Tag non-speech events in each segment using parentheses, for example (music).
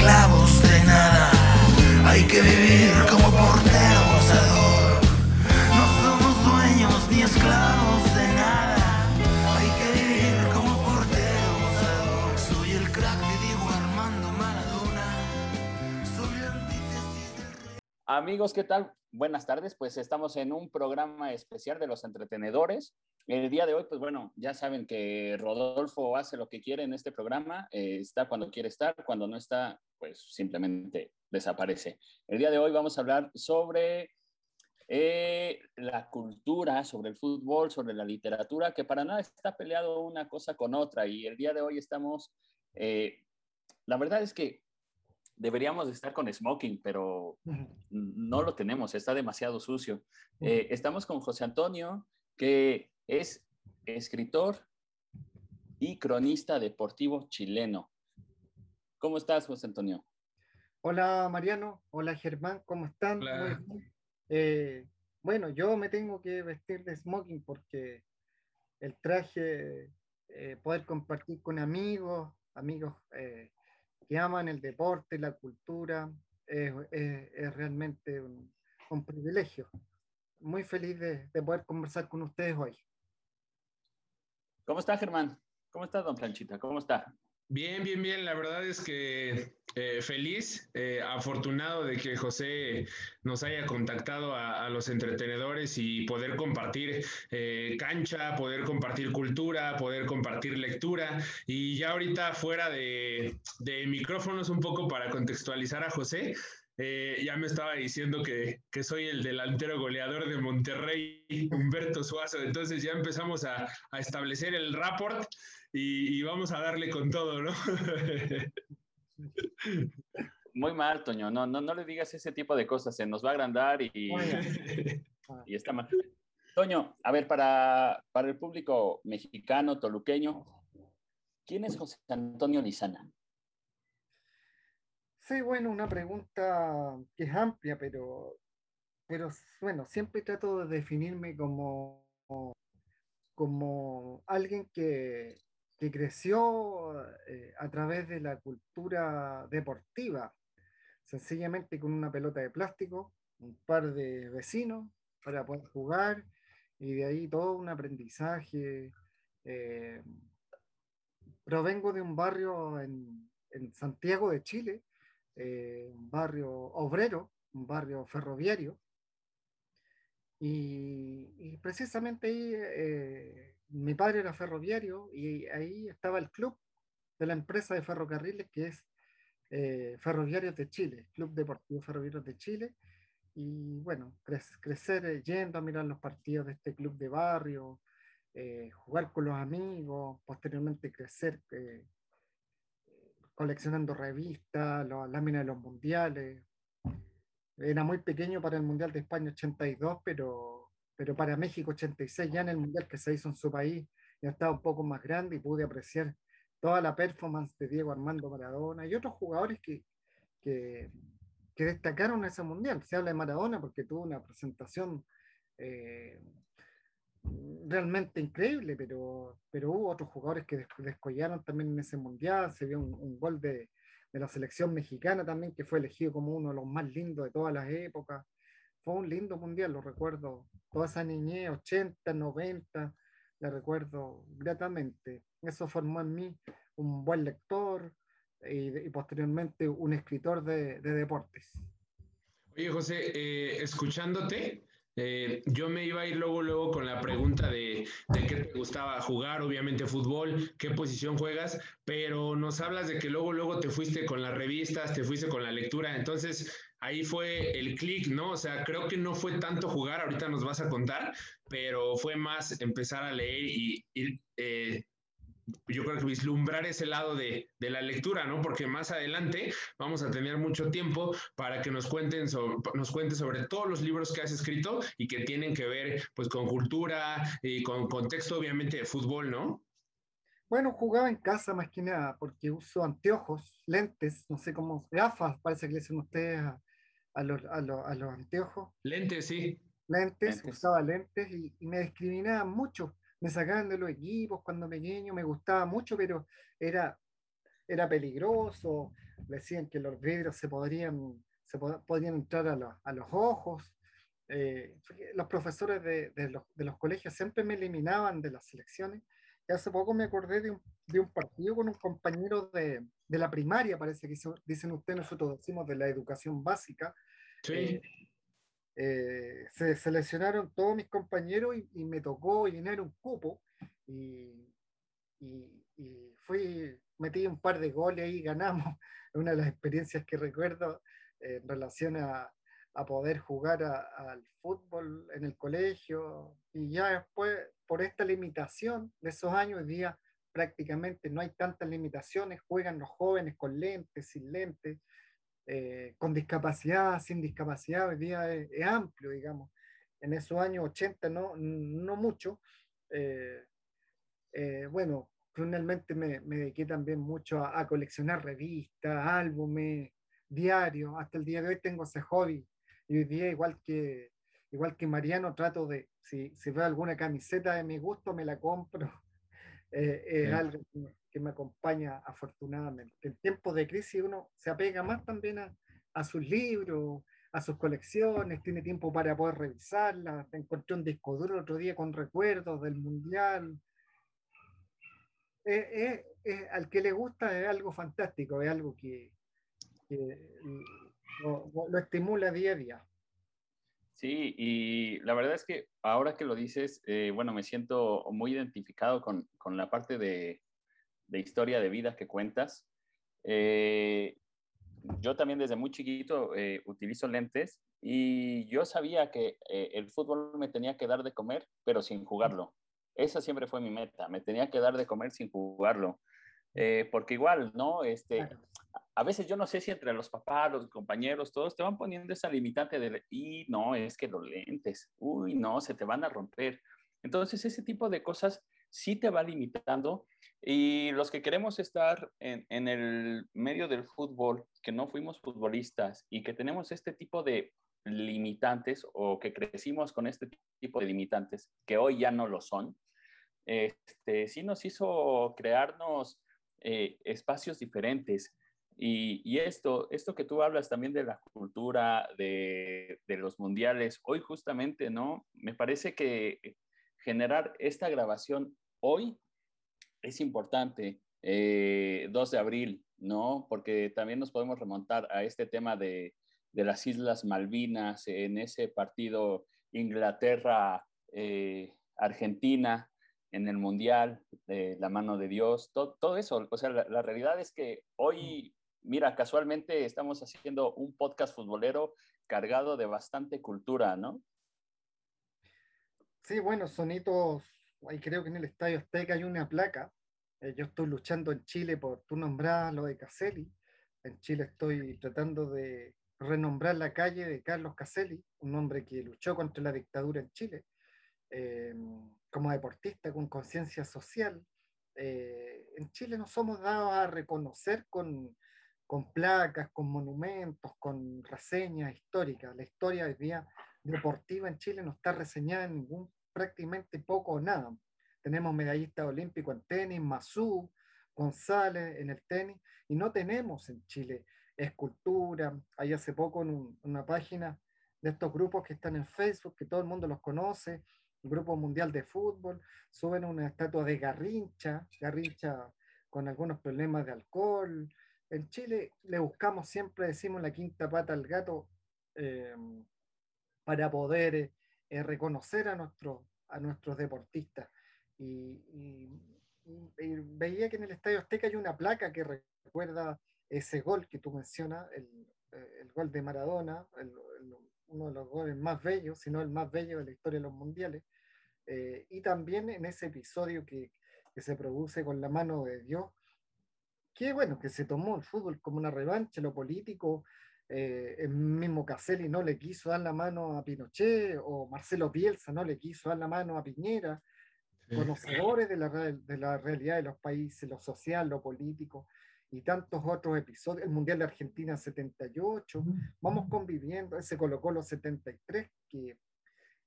esclavos de nada. Hay que vivir como portero gozador. No somos dueños ni esclavos de nada. Hay que vivir como portero gozador. Soy el crack de Diego Armando Maradona. Soy la antítesis del rey. Amigos, ¿qué tal? Buenas tardes, pues estamos en un programa especial de los entretenedores. El día de hoy, pues bueno, ya saben que Rodolfo hace lo que quiere en este programa, eh, está cuando quiere estar, cuando no está, pues simplemente desaparece. El día de hoy vamos a hablar sobre eh, la cultura, sobre el fútbol, sobre la literatura, que para nada está peleado una cosa con otra. Y el día de hoy estamos, eh, la verdad es que deberíamos estar con smoking, pero no lo tenemos, está demasiado sucio. Eh, estamos con José Antonio, que es escritor y cronista deportivo chileno. ¿Cómo estás, José Antonio? Hola Mariano, hola Germán, ¿cómo están? Hola. Muy bien. Eh, bueno, yo me tengo que vestir de smoking porque el traje, eh, poder compartir con amigos, amigos eh, que aman el deporte, la cultura, es, es- es realmente un, un privilegio. Muy feliz de, de poder conversar con ustedes hoy. ¿Cómo está, Germán? ¿Cómo está, don Planchita? ¿Cómo está? Bien, bien, bien. La verdad es que eh, feliz, eh, afortunado de que José nos haya contactado a, a los entretenedores y poder compartir eh, cancha, poder compartir cultura, poder compartir lectura. Y ya ahorita fuera de, de micrófonos un poco para contextualizar a José. eh, ya me estaba diciendo que, que soy el delantero goleador de Monterrey, Humberto Suazo. Entonces ya empezamos a, a establecer el rapport y, y vamos a darle con todo, ¿no? (laughs) Muy mal, Toño. No, no, no le digas ese tipo de cosas. Se nos va a agrandar y, (laughs) y está mal. Toño, a ver, para, para el público mexicano, toluqueño, ¿quién es José Antonio Lizana? Sí, bueno, una pregunta que es amplia, pero, pero bueno, siempre trato de definirme como, como alguien que, que creció eh, a través de la cultura deportiva, sencillamente con una pelota de plástico, un par de vecinos para poder jugar y de ahí todo un aprendizaje. eh, provengo de un barrio en, en Santiago de Chile eh, un barrio obrero, un barrio ferroviario. Y, precisamente ahí mi padre era ferroviario y ahí estaba el club de la empresa de ferrocarriles que es eh, Ferroviarios de Chile, Club Deportivo Ferroviarios de Chile. Y bueno, cre- crecer eh, yendo a mirar los partidos de este club de barrio, eh, jugar con los amigos, posteriormente crecer eh, coleccionando revistas, las láminas de los mundiales. Era muy pequeño para el Mundial de España 82, pero, pero para México 86, ya en el Mundial que se hizo en su país, ya estaba un poco más grande y pude apreciar toda la performance de Diego Armando Maradona y otros jugadores que, que, que destacaron ese Mundial. Se habla de Maradona porque tuvo una presentación eh, realmente increíble, pero, pero hubo otros jugadores que des- descollaron también en ese mundial. Se vio un, un gol de, de la selección mexicana también, que fue elegido como uno de los más lindos de todas las épocas. Fue un lindo mundial, lo recuerdo. Toda esa niñez, 80, 90, la recuerdo gratamente. Eso formó en mí un buen lector y, y posteriormente un escritor de, de deportes. Oye, José, eh, escuchándote, eh, yo me iba a ir luego, luego con la pregunta de, de qué te gustaba jugar, obviamente fútbol, qué posición juegas, pero nos hablas de que luego, luego te fuiste con las revistas, te fuiste con la lectura, entonces ahí fue el clic, ¿no? O sea, creo que no fue tanto jugar, ahorita nos vas a contar, pero fue más empezar a leer y eh, yo creo que vislumbrar ese lado de, de, la lectura, ¿no? Porque más adelante vamos a tener mucho tiempo para que nos cuenten sobre, nos cuentes sobre todos los libros que has escrito y que tienen que ver pues con cultura y con contexto obviamente de fútbol, ¿no? Bueno, jugaba en casa más que nada porque uso anteojos, lentes, no sé cómo, gafas, parece que le dicen ustedes a, los, a, los, a los anteojos. Lentes, sí. Lentes, lentes. usaba lentes y, y, me discriminaban mucho. Me sacaban de los equipos cuando pequeño, me gustaba mucho, pero era, era peligroso, decían que los vidrios se podrían, se podían entrar a, a los ojos. Eh, los profesores de, de, los, de, los, colegios siempre me eliminaban de las selecciones. Y hace poco me acordé de un, de un partido con un compañero de, de, la primaria, parece que dicen ustedes, nosotros decimos de la educación básica. Sí. Eh, eh, se seleccionaron todos mis compañeros y, y, me tocó llenar un cupo y, y, y, fui, metí un par de goles y ganamos. (laughs) Una de las experiencias que recuerdo en relación a, a poder jugar al fútbol en el colegio y ya después por esta limitación de esos años, hoy día prácticamente no hay tantas limitaciones, juegan los jóvenes con lentes, sin lentes, eh, con discapacidad, sin discapacidad, hoy día es, es, amplio, digamos. En esos años 80 no, no mucho. Eh, eh, bueno, finalmente me, me, dediqué también mucho a, a coleccionar revistas, álbumes, diarios. Hasta el día de hoy tengo ese hobby y hoy día, igual que, igual que Mariano, trato de, si, si veo alguna camiseta de mi gusto, me la compro. (laughs) Eh, es sí. algo que, me acompaña afortunadamente. En tiempos de crisis uno se apega más también a, a sus libros, a sus colecciones, tiene tiempo para poder revisarlas. Encontré un disco duro el otro día con recuerdos del Mundial. Eh, eh, eh, al que le gusta es algo fantástico, es algo que, que lo, lo, estimula día a día. Sí, y la verdad es que ahora que lo dices, eh, bueno, me siento muy identificado con, con la parte de, de, historia de vida que cuentas. Eh, yo también desde muy chiquito eh, utilizo lentes y yo sabía que eh, el fútbol me tenía que dar de comer, pero sin jugarlo. Esa siempre fue mi meta, me tenía que dar de comer sin jugarlo. Porque igual, ¿no? Este. A veces yo no sé si entre los papás, los compañeros, todos te van poniendo esa limitante de, y no, es que los lentes, uy, no, se te van a romper. Entonces, ese tipo de cosas sí te va limitando y los que queremos estar en, en el medio del fútbol, que no fuimos futbolistas y que tenemos este tipo de limitantes o que crecimos con este tipo de limitantes, que hoy ya no lo son, este, sí nos hizo crearnos eh, espacios diferentes. Y, y, esto, esto que tú hablas también de la cultura, de, de, los mundiales, hoy justamente, ¿no? Me parece que generar esta grabación hoy es importante, eh, 2 de abril, ¿no? Porque también nos podemos remontar a este tema de, de las Islas Malvinas, en ese partido Inglaterra-Argentina, eh, en el Mundial, de la mano de Dios, todo, todo eso. O sea, la, la, realidad es que hoy, mira, casualmente estamos haciendo un podcast futbolero cargado de bastante cultura, ¿no? Sí, bueno, sonitos, ahí creo que en el Estadio Azteca hay una placa. Eh, yo estoy luchando en Chile por, tú nombrás lo de Caselli. En Chile estoy tratando de renombrar la calle de Carlos Caselli, un hombre que luchó contra la dictadura en Chile. Eh, como deportista con conciencia social. Eh, en Chile no somos dados a reconocer con, con, placas, con monumentos, con reseñas históricas. La historia hoy día deportiva en Chile no está reseñada en ningún, prácticamente poco o nada. Tenemos medallistas olímpicos en tenis, Mazú, González en el tenis, y no tenemos en Chile escultura. Hay hace poco en un, una página de estos grupos que están en Facebook, que todo el mundo los conoce, el Grupo Mundial de Fútbol, suben una estatua de Garrincha, Garrincha con algunos problemas de alcohol. En Chile le buscamos siempre, decimos, la quinta pata al gato eh, para poder eh, reconocer a, nuestro, a nuestros deportistas. Y, y, y, veía que en el Estadio Azteca hay una placa que recuerda ese gol que tú mencionas, el, el gol de Maradona, el, el, uno de los goles más bellos, si no el más bello de la historia de los mundiales. Eh, y también en ese episodio que, que, se produce con la mano de Dios, que bueno, que se tomó el fútbol como una revancha, lo político, eh, el mismo Caselli no le quiso dar la mano a Pinochet, o Marcelo Bielsa no le quiso dar la mano a Piñera, sí. conocedores de la, de la realidad de los países, lo social, lo político, y tantos otros episodios, el Mundial de Argentina 78, vamos conviviendo, ese colocó los 73, que,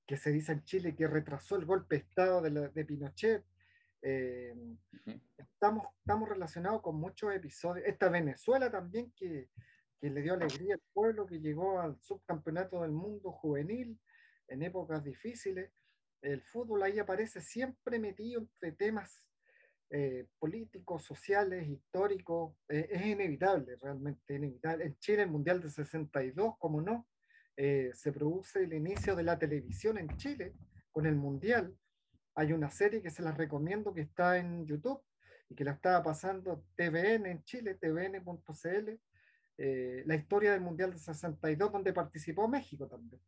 que se dice en Chile que retrasó el golpe de Estado de, la, de Pinochet, Eh, estamos, estamos relacionados con muchos episodios. Esta Venezuela también que, que le dio alegría al pueblo, que llegó al subcampeonato del mundo juvenil en épocas difíciles. El fútbol ahí aparece siempre metido entre temas eh, políticos, sociales, históricos. Eh, es inevitable, realmente inevitable. En Chile, el Mundial de 62, como no, eh, se produce el inicio de la televisión en Chile con el Mundial. Hay una serie que se las recomiendo que está en YouTube y que la estaba pasando TVN en Chile, tvn.cl, eh, la historia del Mundial de 62, donde participó México también.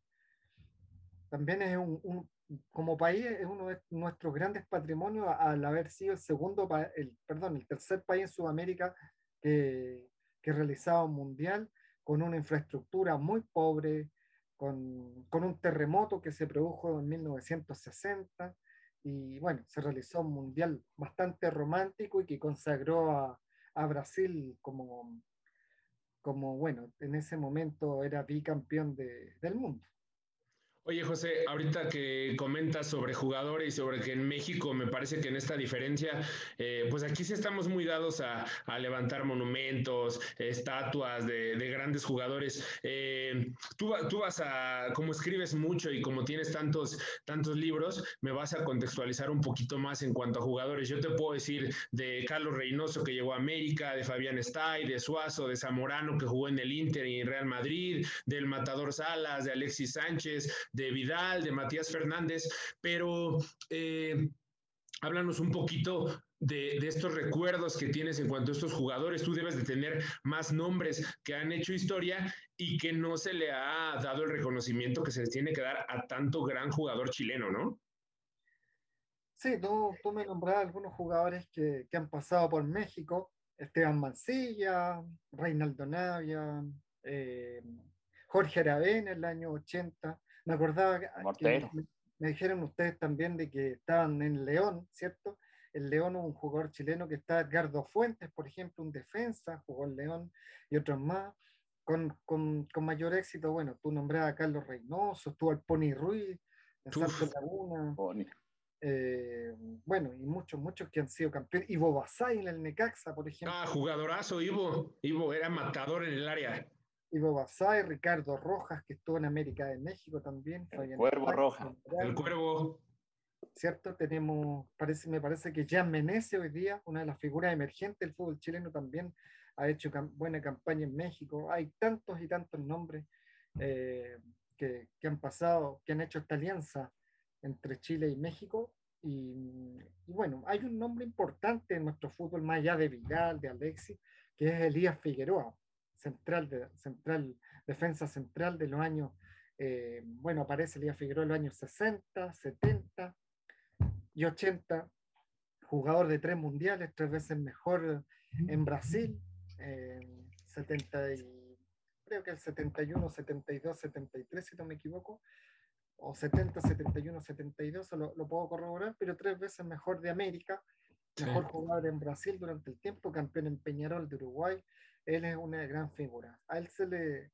También es un, como país, es uno de nuestros grandes patrimonios al haber sido el segundo, el, perdón, el tercer país en Sudamérica que, que realizaba un mundial con una infraestructura muy pobre, con, con, un terremoto que se produjo en 1960 y bueno, se realizó un mundial bastante romántico y que consagró a, a Brasil como, como, bueno, en ese momento era bicampeón de, del mundo. Oye, José, ahorita que comentas sobre jugadores y sobre que en México me parece que en esta diferencia, eh, pues aquí sí estamos muy dados a, levantar monumentos, estatuas de, grandes jugadores. Eh, tú, tú, vas a, como escribes mucho y como tienes tantos, tantos libros, me vas a contextualizar un poquito más en cuanto a jugadores. Yo te puedo decir de Carlos Reynoso que llegó a América, de Fabián Stay, de Suazo, de Zamorano que jugó en el Inter y en Real Madrid, del Matador Salas, de Alexis Sánchez de Vidal, de Matías Fernández, pero eh, háblanos un poquito de, estos recuerdos que tienes en cuanto a estos jugadores. Tú debes de tener más nombres que han hecho historia y que no se le ha dado el reconocimiento que se les tiene que dar a tanto gran jugador chileno, ¿no? Sí, tú, me nombrabas algunos jugadores que, que, han pasado por México, Esteban Mancilla, Reinaldo Navia, eh, Jorge Aravena en el año 80, me acordaba que me, dijeron ustedes también de que estaban en León, ¿cierto? El León un jugador chileno que está Edgardo Fuentes, por ejemplo, un defensa, jugó en León y otros más. Con, con, con, mayor éxito, bueno, tú nombrabas a Carlos Reynoso, estuvo el Pony Ruiz, en Santo Laguna. Eh, bueno, y muchos, muchos que han sido campeones. Ivo Basay en el Necaxa, por ejemplo. Ah, jugadorazo, Ivo. Ivo era matador en el área. Ivo Basay, Ricardo Rojas, que estuvo en América de México también. El Cuervo Roja. El Cuervo. ¿Cierto? Tenemos, parece, me parece que Jan Menezes hoy día, una de las figuras emergentes del fútbol chileno también, ha hecho buena campaña en México. Hay tantos y tantos nombres eh, que, que, han pasado, que han hecho esta alianza entre Chile y México. Y, y, bueno, hay un nombre importante en nuestro fútbol, más allá de Vidal, de Alexis, que es Elías Figueroa central, de, central, defensa central de los años, eh, bueno, aparece Elías Figueroa en los años 60, 70 y 80, jugador de tres mundiales, tres veces mejor en Brasil, 70 y, creo que el 71, 72, 73, si no me equivoco, o 70, 71, 72, lo, lo puedo corroborar, pero tres veces mejor de América, mejor jugador en Brasil durante el tiempo, campeón en Peñarol de Uruguay, él es una gran figura. A él se le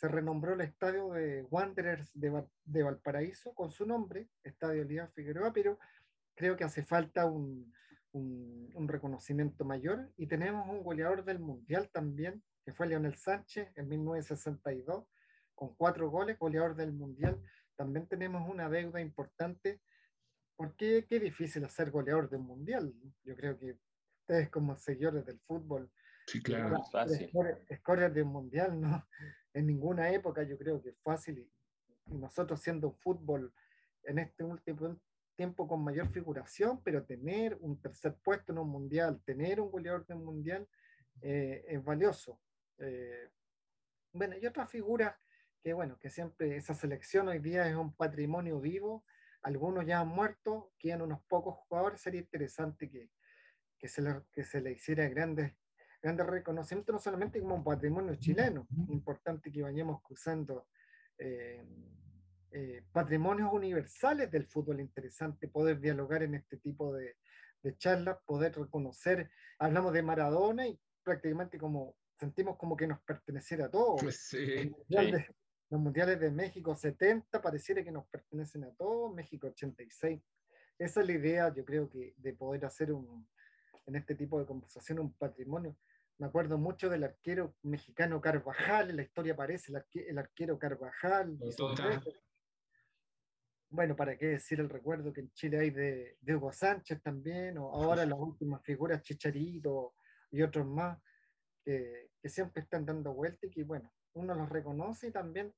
se renombró el estadio de Wanderers de, de Valparaíso con su nombre, Estadio Elías Figueroa, pero creo que hace falta un, un, un, reconocimiento mayor. Y tenemos un goleador del Mundial también, que fue Leonel Sánchez en 1962, con cuatro goles, goleador del Mundial. También tenemos una deuda importante, porque qué difícil hacer goleador del Mundial. Yo creo que ustedes como seguidores del fútbol Sí, claro. Es fácil. Escoria de mundial, ¿no? (laughs) En ninguna época yo creo que es fácil. Y, nosotros siendo un fútbol en este último tiempo con mayor figuración, pero tener un tercer puesto en un mundial, tener un goleador de un mundial eh, es valioso. Eh, bueno, y otra figura que, bueno, que siempre esa selección hoy día es un patrimonio vivo. Algunos ya han muerto, quedan unos pocos jugadores. Sería interesante que, que, se, le, que se le hiciera grandes grande reconocimiento, no solamente como un patrimonio chileno, importante que vayamos cruzando eh, eh, patrimonios universales del fútbol, interesante poder dialogar en este tipo de, de charlas, poder reconocer, hablamos de Maradona y prácticamente como sentimos como que nos perteneciera a todos. (laughs) Sí, los mundiales de México 70 pareciera que nos pertenecen a todos, México 86 esa es la idea, yo creo que de poder hacer un, en este tipo de conversación un patrimonio. Me acuerdo mucho del arquero mexicano Carvajal, en la historia aparece el, arquero Carvajal. Bueno, para qué decir el recuerdo que en Chile hay de, Hugo Sánchez también, o ahora las últimas figuras Chicharito y otros más, que, que siempre están dando vuelta y que, bueno, uno los reconoce y también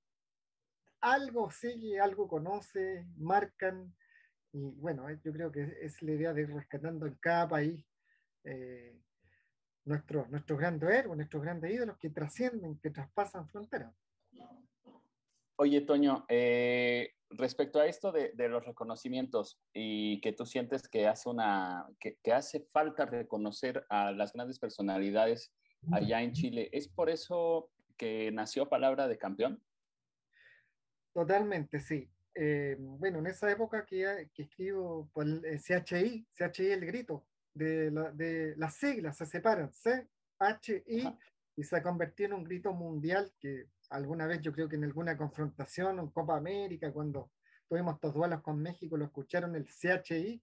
algo sigue, algo conoce, marcan, y bueno, yo creo que es la idea de ir rescatando en cada país eh, nuestros, nuestros grandes héroes, nuestros grandes ídolos que trascienden, que traspasan fronteras. Oye, Toño, eh, respecto a esto de, de, los reconocimientos y que tú sientes que hace, una, que, que, hace falta reconocer a las grandes personalidades allá en Chile, ¿es por eso que nació Palabra de Campeón? Totalmente, sí. Eh, bueno, en esa época que, que escribo por el eh, CHI, CHI el grito, de, la, de las siglas se separan, C, H, I, y se ha convertido en un grito mundial que alguna vez yo creo que en alguna confrontación en Copa América, cuando tuvimos estos duelos con México, lo escucharon el CHI,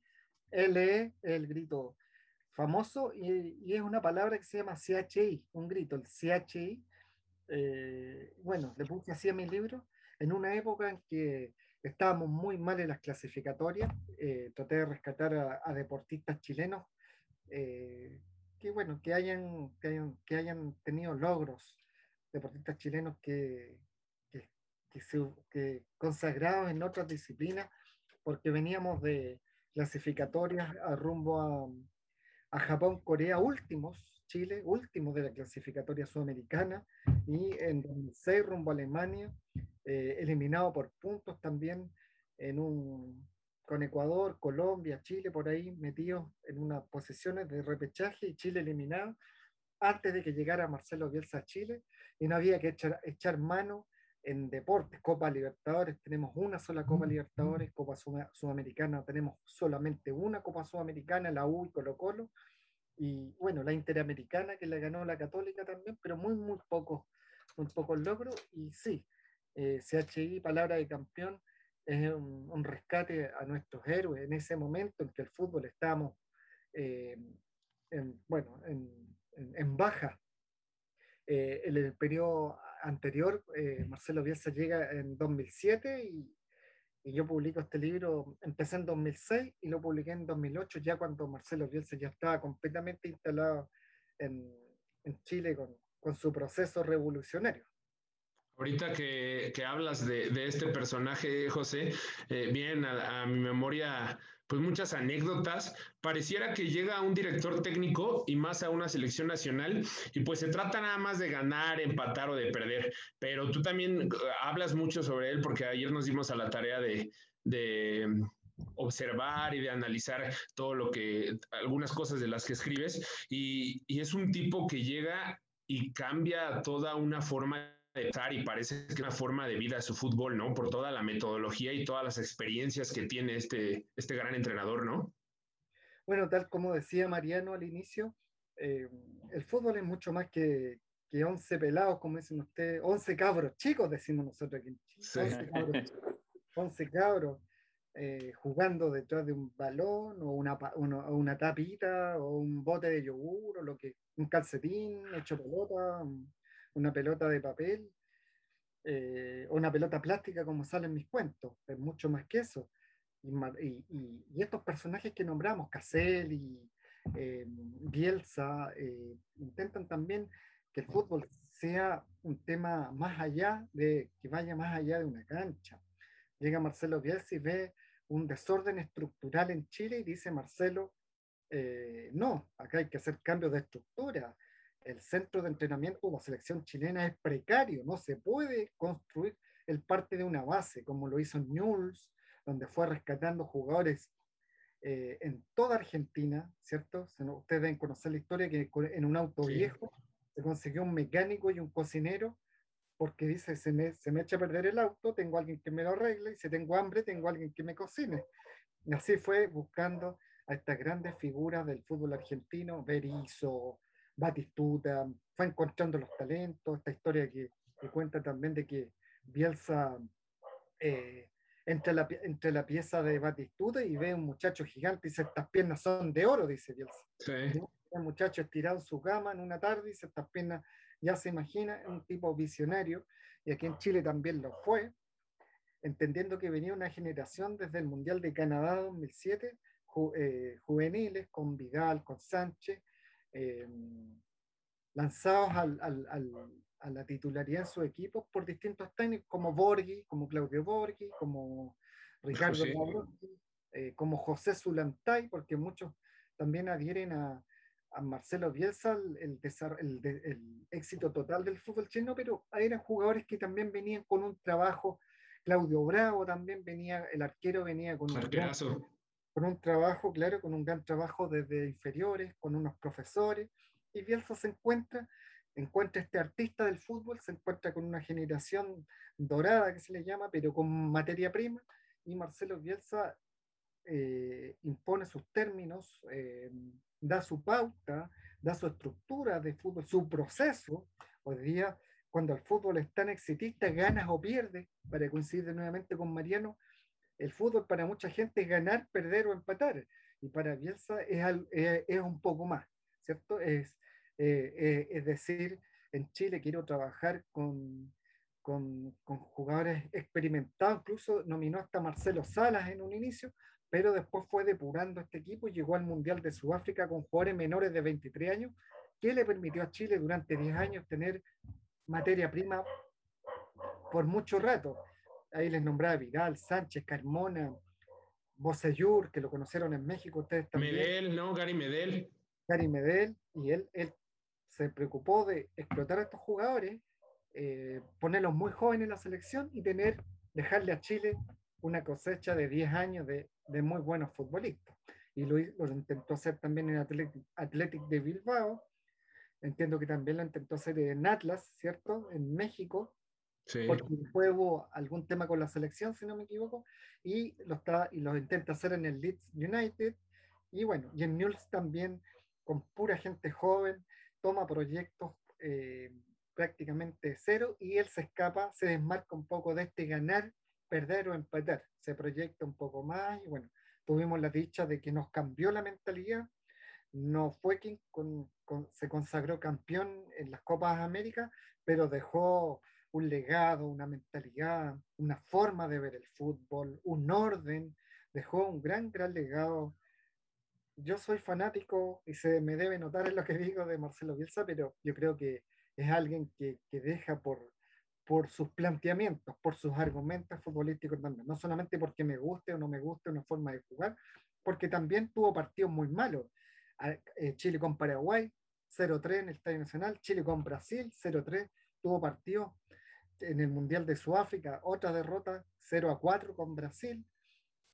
LE, el grito famoso, y, y, es una palabra que se llama CHI, un grito, el CHI. Eh, bueno, le puse así a mi libro, en una época en que estábamos muy mal en las clasificatorias, eh, traté de rescatar a, deportistas chilenos eh, que, bueno, que hayan, que hayan, que, hayan, tenido logros, deportistas chilenos que, que, que, se, que consagrados en otras disciplinas, porque veníamos de clasificatorias a rumbo a, a Japón, Corea, últimos, Chile, últimos de la clasificatoria sudamericana, y en 2006 rumbo a Alemania, eh, eliminado por puntos también en un, con Ecuador, Colombia, Chile, por ahí metidos en unas posiciones de repechaje y Chile eliminado antes de que llegara Marcelo Bielsa a Chile. Y no había que echar, echar mano en deportes, Copa Libertadores, tenemos una sola Copa Libertadores, Copa Sudamericana, tenemos solamente una Copa Sudamericana, la U y Colo Colo, y bueno, la Interamericana que la ganó la Católica también, pero muy, muy pocos, muy pocos logros, y sí, eh, CHI, palabra de campeón, es un, rescate a nuestros héroes en ese momento en que el fútbol estábamos, eh, en, bueno, en, en, baja. Eh, en el periodo anterior, Marcelo Bielsa llega en 2007 y, yo publico este libro, empecé en 2006 y lo publiqué en 2008, ya cuando Marcelo Bielsa ya estaba completamente instalado en, en Chile con, con su proceso revolucionario. Ahorita que, que hablas de, de, este personaje, José, eh, vienen a, a, mi memoria pues muchas anécdotas. Pareciera que llega un director técnico y más a una selección nacional y pues se trata nada más de ganar, empatar o de perder. Pero tú también eh, hablas mucho sobre él porque ayer nos dimos a la tarea de, de observar y de analizar todo lo que, algunas cosas de las que escribes y, y es un tipo que llega y cambia toda una forma y parece que es una forma de vida su fútbol, ¿no? Por toda la metodología y todas las experiencias que tiene este, este gran entrenador, ¿no? Bueno, tal como decía Mariano al inicio, eh, el fútbol es mucho más que, que 11 pelados, como dicen ustedes, 11 cabros chicos, decimos nosotros aquí en Chile. 11 cabros, eh, jugando detrás de un balón o una, una, una, tapita o un bote de yogur o lo que, un calcetín hecho pelota, una pelota de papel eh, o una pelota plástica como salen mis cuentos, es mucho más que eso. Y, estos personajes que nombramos, Cassell y eh, Bielsa, eh, intentan también que el fútbol sea un tema más allá de, que vaya más allá de una cancha. Llega Marcelo Bielsa y ve un desorden estructural en Chile y dice Marcelo, no, acá hay que hacer cambios de estructura, el centro de entrenamiento de la selección chilena es precario, no se puede construir el parte de una base, como lo hizo Newell's, donde fue rescatando jugadores eh, en toda Argentina, ¿cierto? Ustedes deben conocer la historia que en un auto sí. viejo se consiguió un mecánico y un cocinero, porque dice, se me, se me echa a perder el auto, tengo alguien que me lo arregle, y si tengo hambre, tengo alguien que me cocine. Y así fue buscando a estas grandes figuras del fútbol argentino, Berizzo, Batistuta, fue encontrando los talentos, esta historia que, que cuenta también de que Bielsa eh, entre la, entre la pieza de Batistuta y ve un muchacho gigante y dice, estas piernas son de oro, dice Bielsa. Sí. El muchacho estirado en su cama en una tarde y dice, estas piernas ya se imagina, un tipo visionario, y aquí en Chile también lo fue, entendiendo que venía una generación desde el Mundial de Canadá 2007, eh, juveniles, con Vidal, con Sánchez, eh, lanzados al, al, al, a la titularidad en su equipo por distintos técnicos, como Borghi, como Claudio Borghi, como Ricardo eh, como José Zulantay, porque muchos también adhieren a, a Marcelo Bielsa el, el, el, éxito total del fútbol chino, pero eran jugadores que también venían con un trabajo, Claudio Bravo también venía, el arquero venía con un, con un trabajo, claro, con un gran trabajo desde inferiores, con unos profesores, y Bielsa se encuentra, encuentra este artista del fútbol, se encuentra con una generación dorada que se le llama, pero con materia prima, y Marcelo Bielsa eh, impone sus términos, eh, da su pauta, da su estructura de fútbol, su proceso. Hoy día, cuando el fútbol es tan exitista, ganas o pierdes, para coincidir nuevamente con Mariano, el fútbol para mucha gente es ganar, perder o empatar. Y para Bielsa es, es un poco más, ¿cierto? Es, eh, eh, es decir, en Chile quiero trabajar con, con, jugadores experimentados, incluso nominó hasta Marcelo Salas en un inicio, pero después fue depurando este equipo y llegó al Mundial de Sudáfrica con jugadores menores de 23 años, que le permitió a Chile durante 10 años tener materia prima por mucho rato. Ahí les nombraba Vidal, Sánchez, Carmona, Bosellur, que lo conocieron en México ustedes también. Medel, ¿no? Gary Medel. Gary Medel, y él, él se preocupó de explotar a estos jugadores, eh, ponerlos muy jóvenes en la selección y tener, dejarle a Chile una cosecha de 10 años de, de muy buenos futbolistas. Y lo, lo, intentó hacer también en Athletic, Athletic de Bilbao. Entiendo que también lo intentó hacer en Atlas, ¿cierto? En México. Sí. Porque después hubo algún tema con la selección, si no me equivoco. Y lo, está, y lo intenta hacer en el Leeds United. Y bueno, y en Newell's también, con pura gente joven, toma proyectos eh, prácticamente cero y él se escapa, se desmarca un poco de este ganar perder o empatar. Se proyecta un poco más y bueno, tuvimos la dicha de que nos cambió la mentalidad. No fue quien con, con, se consagró campeón en las Copas América, pero dejó un legado, una mentalidad, una forma de ver el fútbol, un orden, dejó un gran, gran legado. Yo soy fanático y se me debe notar en lo que digo de Marcelo Bielsa, pero yo creo que es alguien que, que deja por, por sus planteamientos, por sus argumentos futbolísticos también. No solamente porque me guste o no me guste una forma de jugar, porque también tuvo partidos muy malos. Eh, Chile con Paraguay, 0-3 en el Estadio Nacional, Chile con Brasil, 0-3, tuvo partidos en el Mundial de Sudáfrica, otra derrota, 0-4 con Brasil,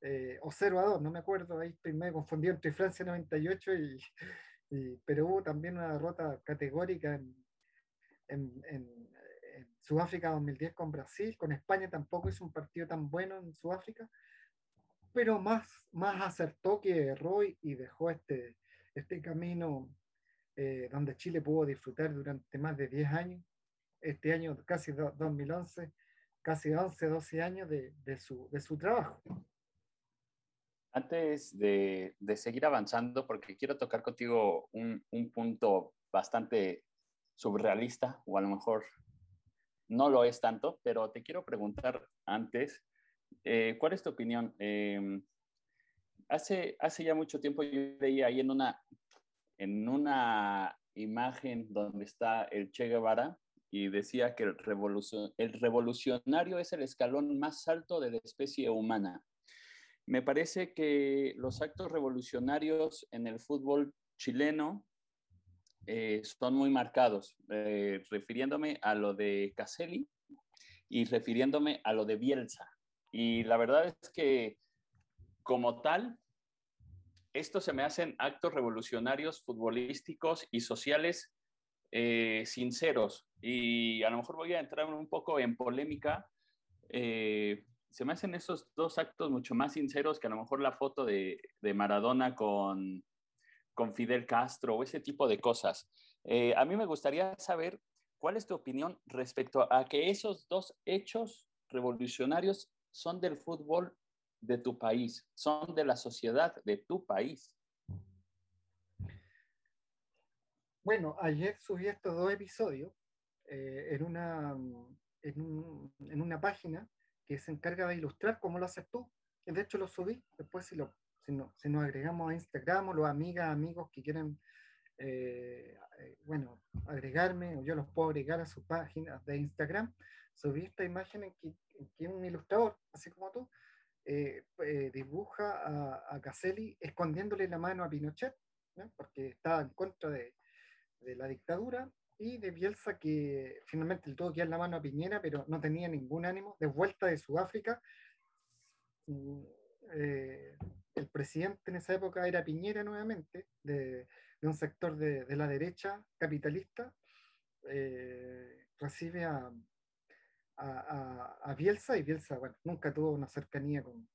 eh, o 0-2, no me acuerdo, ahí medio confundido entre Francia 98 y, y pero hubo también una derrota categórica en, en, en Sudáfrica 2010 con Brasil, con España tampoco es un partido tan bueno en Sudáfrica, pero más, más acertó que erró y dejó este, este camino eh, donde Chile pudo disfrutar durante más de 10 años, este año casi 2011, casi 11, 12 años de, de, su, de su trabajo. Antes de, de, seguir avanzando, porque quiero tocar contigo un, un punto bastante surrealista, o a lo mejor no lo es tanto, pero te quiero preguntar antes, eh, ¿cuál es tu opinión? Eh, hace, hace ya mucho tiempo yo leí ahí en una, en una imagen donde está el Che Guevara y decía que el, revolucion, el revolucionario es el escalón más alto de la especie humana. Me parece que los actos revolucionarios en el fútbol chileno eh, son muy marcados, eh, refiriéndome a lo de Caselli y refiriéndome a lo de Bielsa. Y la verdad es que como tal, estos se me hacen actos revolucionarios, futbolísticos y sociales eh, sinceros. Y a lo mejor voy a entrar un poco en polémica. Eh, se me hacen esos dos actos mucho más sinceros que a lo mejor la foto de, de Maradona con, con Fidel Castro o ese tipo de cosas. Eh, a mí me gustaría saber cuál es tu opinión respecto a que esos dos hechos revolucionarios son del fútbol de tu país, son de la sociedad de tu país. Bueno, ayer subí estos dos episodios eh, en, una, en, una página que se encarga de ilustrar cómo lo haces tú. De hecho, lo subí. Después, si, lo, si, nos agregamos a Instagram o los amigas, amigos que quieren, eh, eh, bueno, agregarme, o yo los puedo agregar a su página de Instagram, subí esta imagen en que, un ilustrador, así como tú, dibuja a, a Caselli escondiéndole la mano a Pinochet, porque estaba en contra de, de la dictadura y de Bielsa que finalmente le tuvo que dar la mano a Piñera, pero no tenía ningún ánimo, de vuelta de Sudáfrica. Eh, el presidente en esa época era Piñera nuevamente, de, un sector de, la derecha capitalista, eh, recibe a, a, Bielsa y Bielsa bueno, nunca tuvo una cercanía con,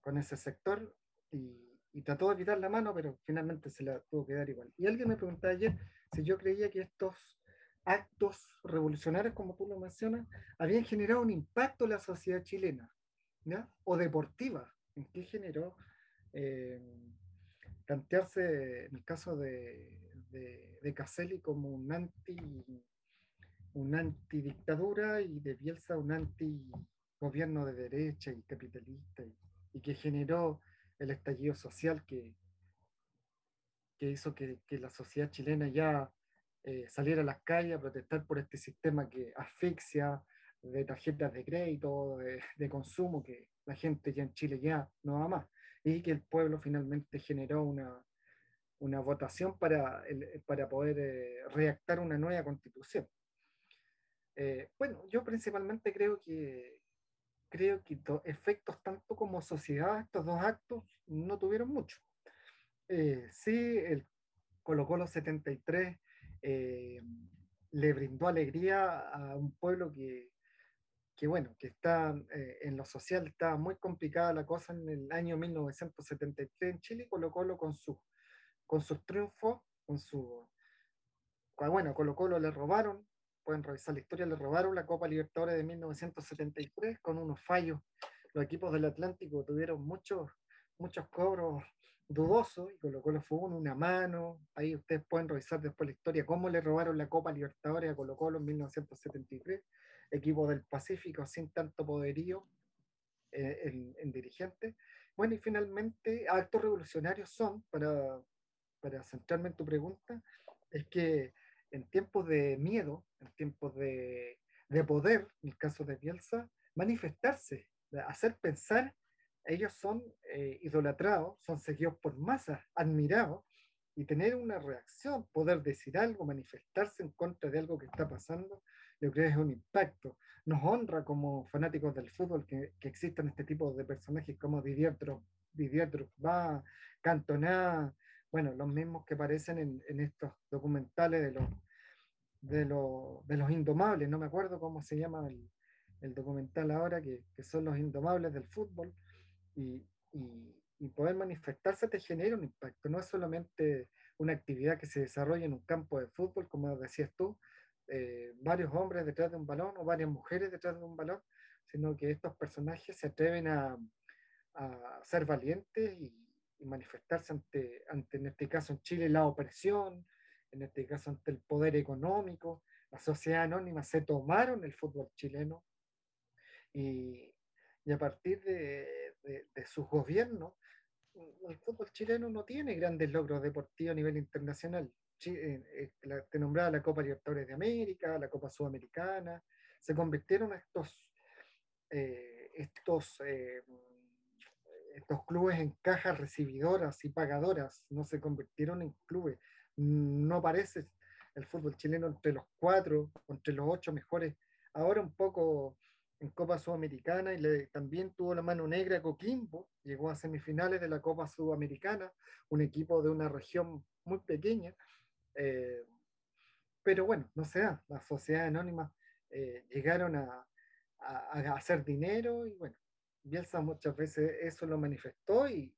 con ese sector y, y trató de quitar la mano, pero finalmente se la tuvo que dar igual. Y alguien me preguntaba ayer si yo creía que estos actos revolucionarios, como tú lo mencionas, habían generado un impacto en la sociedad chilena, o deportiva. ¿En qué generó eh, plantearse, en el caso de, de, Caselli, como un anti un antidictadura y de Bielsa un anti gobierno de derecha y capitalista y que generó el estallido social que, que hizo que, la sociedad chilena ya eh, saliera a las calles a protestar por este sistema que asfixia de tarjetas de crédito, de, consumo, que la gente ya en Chile ya no va más, y que el pueblo finalmente generó una, una votación para, para poder eh, redactar una nueva constitución. Eh, bueno, yo principalmente creo que, creo que efectos tanto como sociedad, estos dos actos no tuvieron mucho. Eh, sí, el Colo Colo 73 eh, le brindó alegría a un pueblo que, que bueno, que está eh, en lo social, estaba muy complicada la cosa en el año 1973 en Chile, Colo Colo con, su, con sus triunfos, con su... Bueno, Colo Colo le robaron pueden revisar la historia, le robaron la Copa Libertadores de 1973 con unos fallos. Los equipos del Atlántico tuvieron muchos, muchos cobros dudosos y colocó Colo fue una mano. Ahí ustedes pueden revisar después la historia, cómo le robaron la Copa Libertadores a Colo Colo en 1973, equipo del Pacífico sin tanto poderío eh, en, en dirigentes. Bueno, y finalmente, actos revolucionarios son, para, para centrarme en tu pregunta, es que en tiempos de miedo, en tiempos de, de poder, en el caso de Bielsa, manifestarse, hacer pensar, ellos son eh, idolatrados, son seguidos por masas, admirados, y tener una reacción, poder decir algo, manifestarse en contra de algo que está pasando, yo creo que es un impacto. Nos honra como fanáticos del fútbol que, que existan este tipo de personajes como Didier Drogba, Cantona, bueno, los mismos que aparecen en, en estos documentales de los, de, los indomables, no me acuerdo cómo se llama el, el documental ahora, que, que, son los indomables del fútbol, y, poder manifestarse te genera un impacto, no es solamente una actividad que se desarrolla en un campo de fútbol, como decías tú, eh, varios hombres detrás de un balón o varias mujeres detrás de un balón, sino que estos personajes se atreven a, a ser valientes y, y manifestarse ante, ante, en este caso en Chile, la opresión, en este caso ante el poder económico. La sociedad anónima se tomaron el fútbol chileno y, y a partir de, de, de sus gobiernos, el fútbol chileno no tiene grandes logros deportivos a nivel internacional. Eh, eh, te nombraba la Copa Libertadores de América, la Copa Sudamericana, se convirtieron estos, eh, estos eh, estos clubes en cajas recibidoras y pagadoras no se convirtieron en clubes. No aparece el fútbol chileno entre los cuatro, entre los ocho mejores. Ahora un poco en Copa Sudamericana y le, también tuvo la mano negra Coquimbo, llegó a semifinales de la Copa Sudamericana, un equipo de una región muy pequeña. Eh, pero bueno, no sé, las sociedades anónimas eh, llegaron a, a, a, hacer dinero y bueno, Bielsa muchas veces eso lo manifestó y,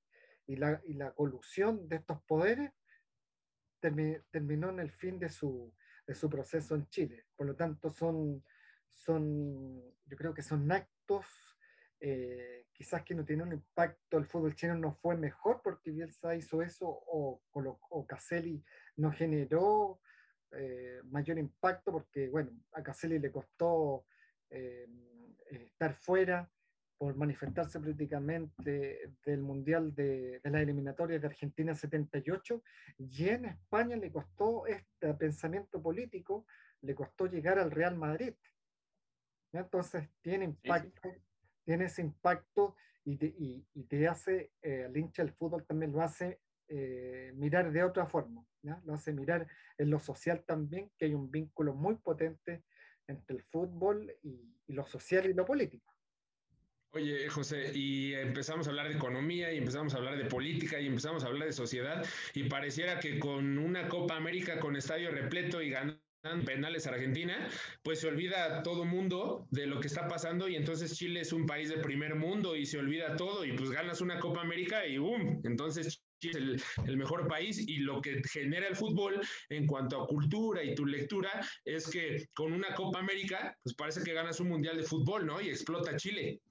y, la, y la, colusión de estos poderes terminó en el fin de su, de su, proceso en Chile. Por lo tanto, son, son, yo creo que son actos eh, quizás que no tiene un impacto, el fútbol chino no fue mejor porque Bielsa hizo eso o, o Caselli no generó eh, mayor impacto porque, bueno, a Caselli le costó eh, estar fuera por manifestarse prácticamente del Mundial de, de las eliminatorias de Argentina 78, y en España le costó este pensamiento político, le costó llegar al Real Madrid. Entonces tiene impacto, tiene ese impacto y te, y, te hace, eh, al hincha del fútbol también lo hace eh, mirar de otra forma, ¿ya? lo hace mirar en lo social también, que hay un vínculo muy potente entre el fútbol y, y lo social y lo político. Oye, José, y empezamos a hablar de economía y empezamos a hablar de política y empezamos a hablar de sociedad y pareciera que con una Copa América con estadio repleto y ganando penales a Argentina, pues se olvida todo mundo de lo que está pasando y entonces Chile es un país de primer mundo y se olvida todo y pues ganas una Copa América y ¡boom! Entonces es el, mejor país y lo que genera el fútbol en cuanto a cultura y tu lectura es que con una Copa América, pues parece que ganas un mundial de fútbol, ¿no? Y explota Chile.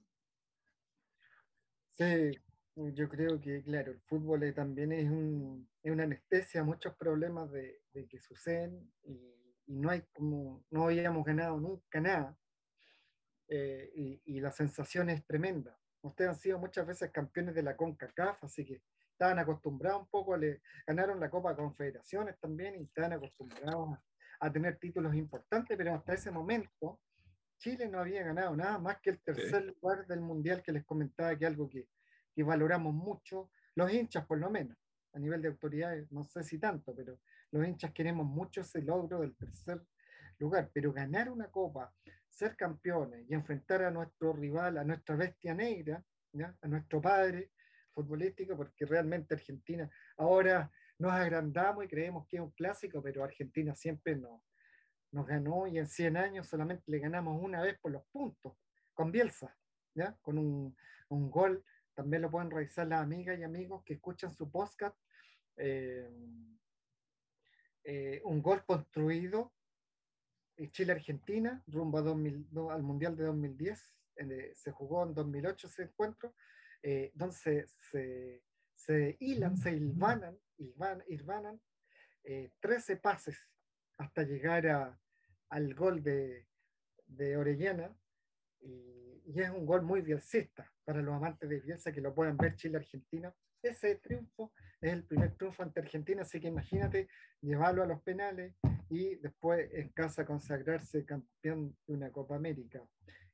Sí, yo creo que, claro, el fútbol también es, un, es una anestesia a muchos problemas de, de que suceden y y no hay como, no habíamos ganado nunca nada. Eh, y, y, la sensación es tremenda. Ustedes han sido muchas veces campeones de la CONCACAF, así que estaban acostumbrados un poco, le, ganaron la Copa Confederaciones también y estaban acostumbrados a, a, tener títulos importantes, pero hasta ese momento Chile no había ganado nada más que el tercer sí. lugar del Mundial que les comentaba, que algo que, que valoramos mucho, los hinchas por lo menos, a nivel de autoridades, no sé si tanto, pero los hinchas queremos mucho ese logro del tercer lugar, pero ganar una copa, ser campeones y enfrentar a nuestro rival, a nuestra bestia negra, ¿ya? a nuestro padre futbolístico, porque realmente Argentina, ahora nos agrandamos y creemos que es un clásico, pero Argentina siempre nos, nos ganó y en 100 años solamente le ganamos una vez por los puntos, con Bielsa, ¿ya? con un, un gol. También lo pueden revisar las amigas y amigos que escuchan su podcast. Eh, eh, un gol construido Chile-Argentina rumbo a 2000, al Mundial de 2010. Eh, se jugó en 2008 ese encuentro, eh, donde se, se, se, hilan, se hilvanan, hilvan, hilvanan 13 pases hasta llegar a, al gol de, de Orellana. Y, y, es un gol muy bielcista para los amantes de Bielsa que lo puedan ver Chile-Argentina ese triunfo es el primer triunfo ante Argentina, así que imagínate llevarlo a los penales y después en casa consagrarse campeón de una Copa América.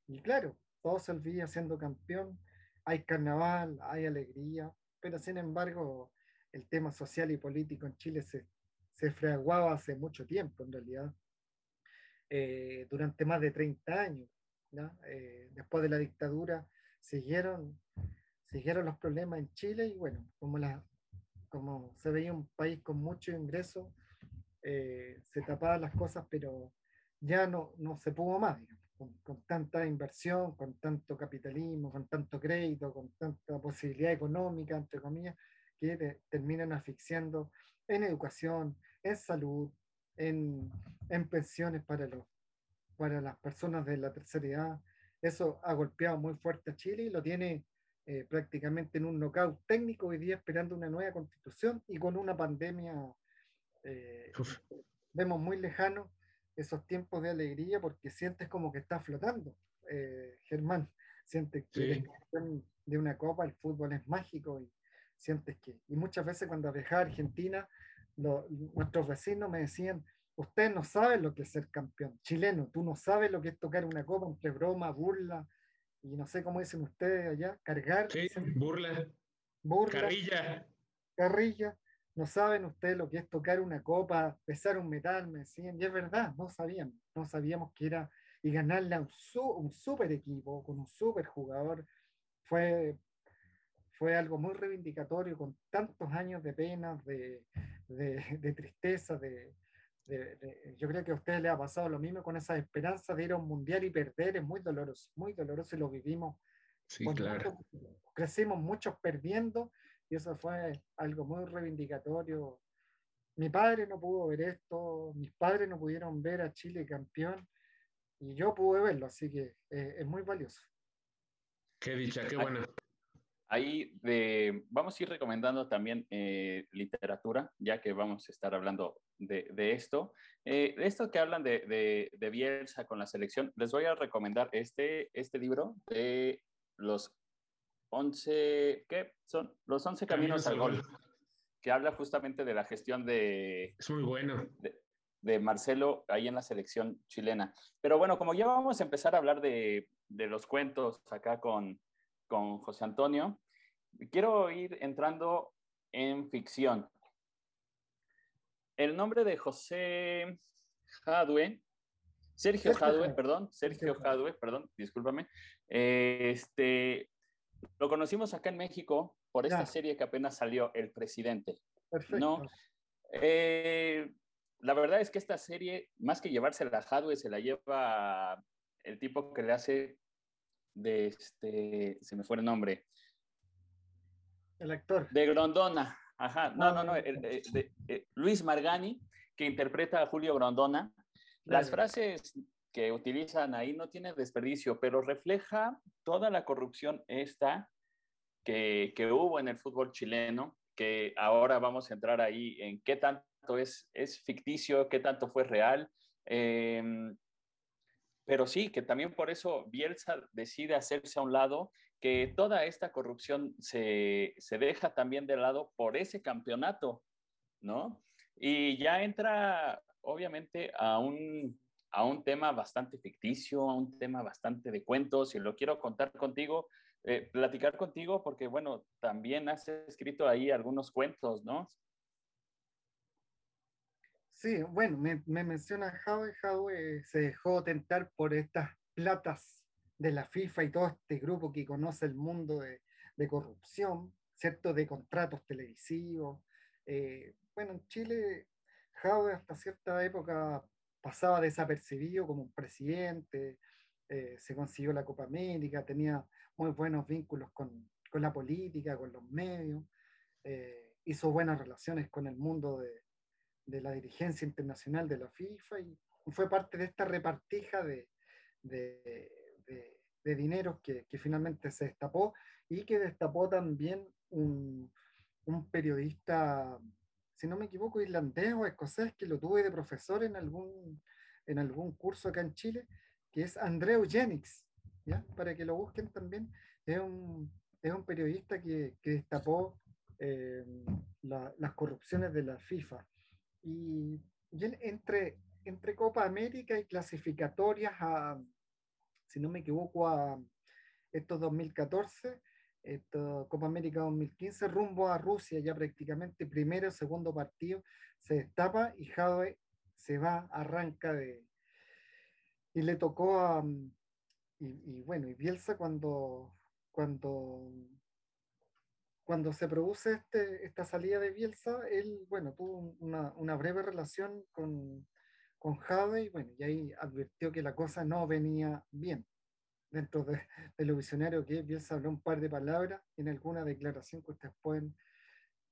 Y claro, todo se olvida siendo campeón, hay carnaval, hay alegría, pero sin embargo el tema social y político en Chile se, se fraguaba hace mucho tiempo en realidad, eh, durante más de 30 años. Eh, después de la dictadura siguieron siguieron los problemas en Chile y bueno, como, la, como se veía un país con mucho ingreso, eh, se tapaban las cosas, pero ya no, no se pudo más, digamos, con, con, tanta inversión, con tanto capitalismo, con tanto crédito, con tanta posibilidad económica, entre comillas, que te, terminan asfixiando en educación, en salud, en, en pensiones para, los, para las personas de la tercera edad. Eso ha golpeado muy fuerte a Chile y lo tiene eh, prácticamente en un knockout técnico hoy día esperando una nueva constitución y con una pandemia eh, vemos muy lejano esos tiempos de alegría porque sientes como que estás flotando, eh, Germán, sientes que sí. de una copa, el fútbol es mágico y sientes que, y muchas veces cuando viajaba a Argentina, lo, nuestros vecinos me decían, usted no sabe lo que es ser campeón chileno, tú no sabes lo que es tocar una copa entre broma, burla, y no sé cómo dicen ustedes allá, cargar. Sí, burla. burla. Carrilla. Carrilla. No saben ustedes lo que es tocar una copa, pesar un metal, me decían. Y es verdad, no sabíamos. No sabíamos que era. Y ganarle a un, su, un super equipo, con un super jugador, fue, fue algo muy reivindicatorio, con tantos años de penas, de, de, de tristeza, de, de, de, yo creo que a ustedes les ha pasado lo mismo con esa esperanza de ir a un mundial y perder, es muy doloroso, muy doloroso y lo vivimos. Sí, claro. Crecimos muchos perdiendo y eso fue algo muy reivindicatorio. Mi padre no pudo ver esto, mis padres no pudieron ver a Chile campeón y yo pude verlo, así que eh, es muy valioso. Qué dicha, qué bueno. Ahí de, vamos a ir recomendando también eh, literatura, ya que vamos a estar hablando de, de esto. Eh, esto que hablan de, de, de, Bielsa con la selección, les voy a recomendar este, este libro de los 11, ¿qué son? Los 11 caminos, caminos al gol, gol, que habla justamente de la gestión de... Es muy bueno. De, de Marcelo ahí en la selección chilena. Pero bueno, como ya vamos a empezar a hablar de, de los cuentos acá con, con José Antonio, quiero ir entrando en ficción. El nombre de José Jadwe, Sergio Jadwe, perdón, Sergio Jadwe, perdón, discúlpame. Este, lo conocimos acá en México por esta ya. serie que apenas salió, El Presidente. Perfecto. ¿no? Eh, la verdad es que esta serie, más que llevársela a Jadwe, se la lleva el tipo que le hace de este, se me fue el nombre. El actor. De Grondona. Ajá, no, no, no, de, de, Luis Margani, que interpreta a Julio Grondona. Las frases que utilizan ahí no tienen desperdicio, pero refleja toda la corrupción esta que, que hubo en el fútbol chileno, que ahora vamos a entrar ahí en qué tanto es, es ficticio, qué tanto fue real. Eh, pero sí, que también por eso Bielsa decide hacerse a un lado, que toda esta corrupción se, se deja también de lado por ese campeonato, ¿no? Y ya entra, obviamente, a un, a un tema bastante ficticio, a un tema bastante de cuentos, y lo quiero contar contigo, eh, platicar contigo, porque, bueno, también has escrito ahí algunos cuentos, ¿no? Sí, bueno, me, me menciona Jadwe, Jadwe se dejó tentar por estas platas de la FIFA y todo este grupo que conoce el mundo de, corrupción. De contratos televisivos. Eh, bueno, en Chile, Jadwe hasta cierta época pasaba desapercibido como un presidente, eh, se consiguió la Copa América, tenía muy buenos vínculos con, con la política, con los medios, eh, hizo buenas relaciones con el mundo de, de la dirigencia internacional de la FIFA y fue parte de esta repartija de, de, de, dineros que, finalmente se destapó y que destapó también un, un, periodista, si no me equivoco, irlandés o escocés, que lo tuve de profesor en algún, en algún curso acá en Chile, que es Andreu Jennings, ¿ya? para que lo busquen también. Es un, es un periodista que, que destapó eh, la, las corrupciones de la FIFA y, entre, entre Copa América y clasificatorias a, si no me equivoco, a estos 2014, esto, Copa América 2015, rumbo a Rusia, ya prácticamente primero, segundo partido, se destapa y Jadwe se va, arranca de... Y le tocó a... Y, y bueno, y Bielsa cuando, cuando cuando se produce este, esta salida de Bielsa, él, bueno, tuvo una, una breve relación con, con Jade y, bueno, y ahí advirtió que la cosa no venía bien. Dentro de, de lo visionario que es, Bielsa habló un par de palabras en alguna declaración que ustedes pueden,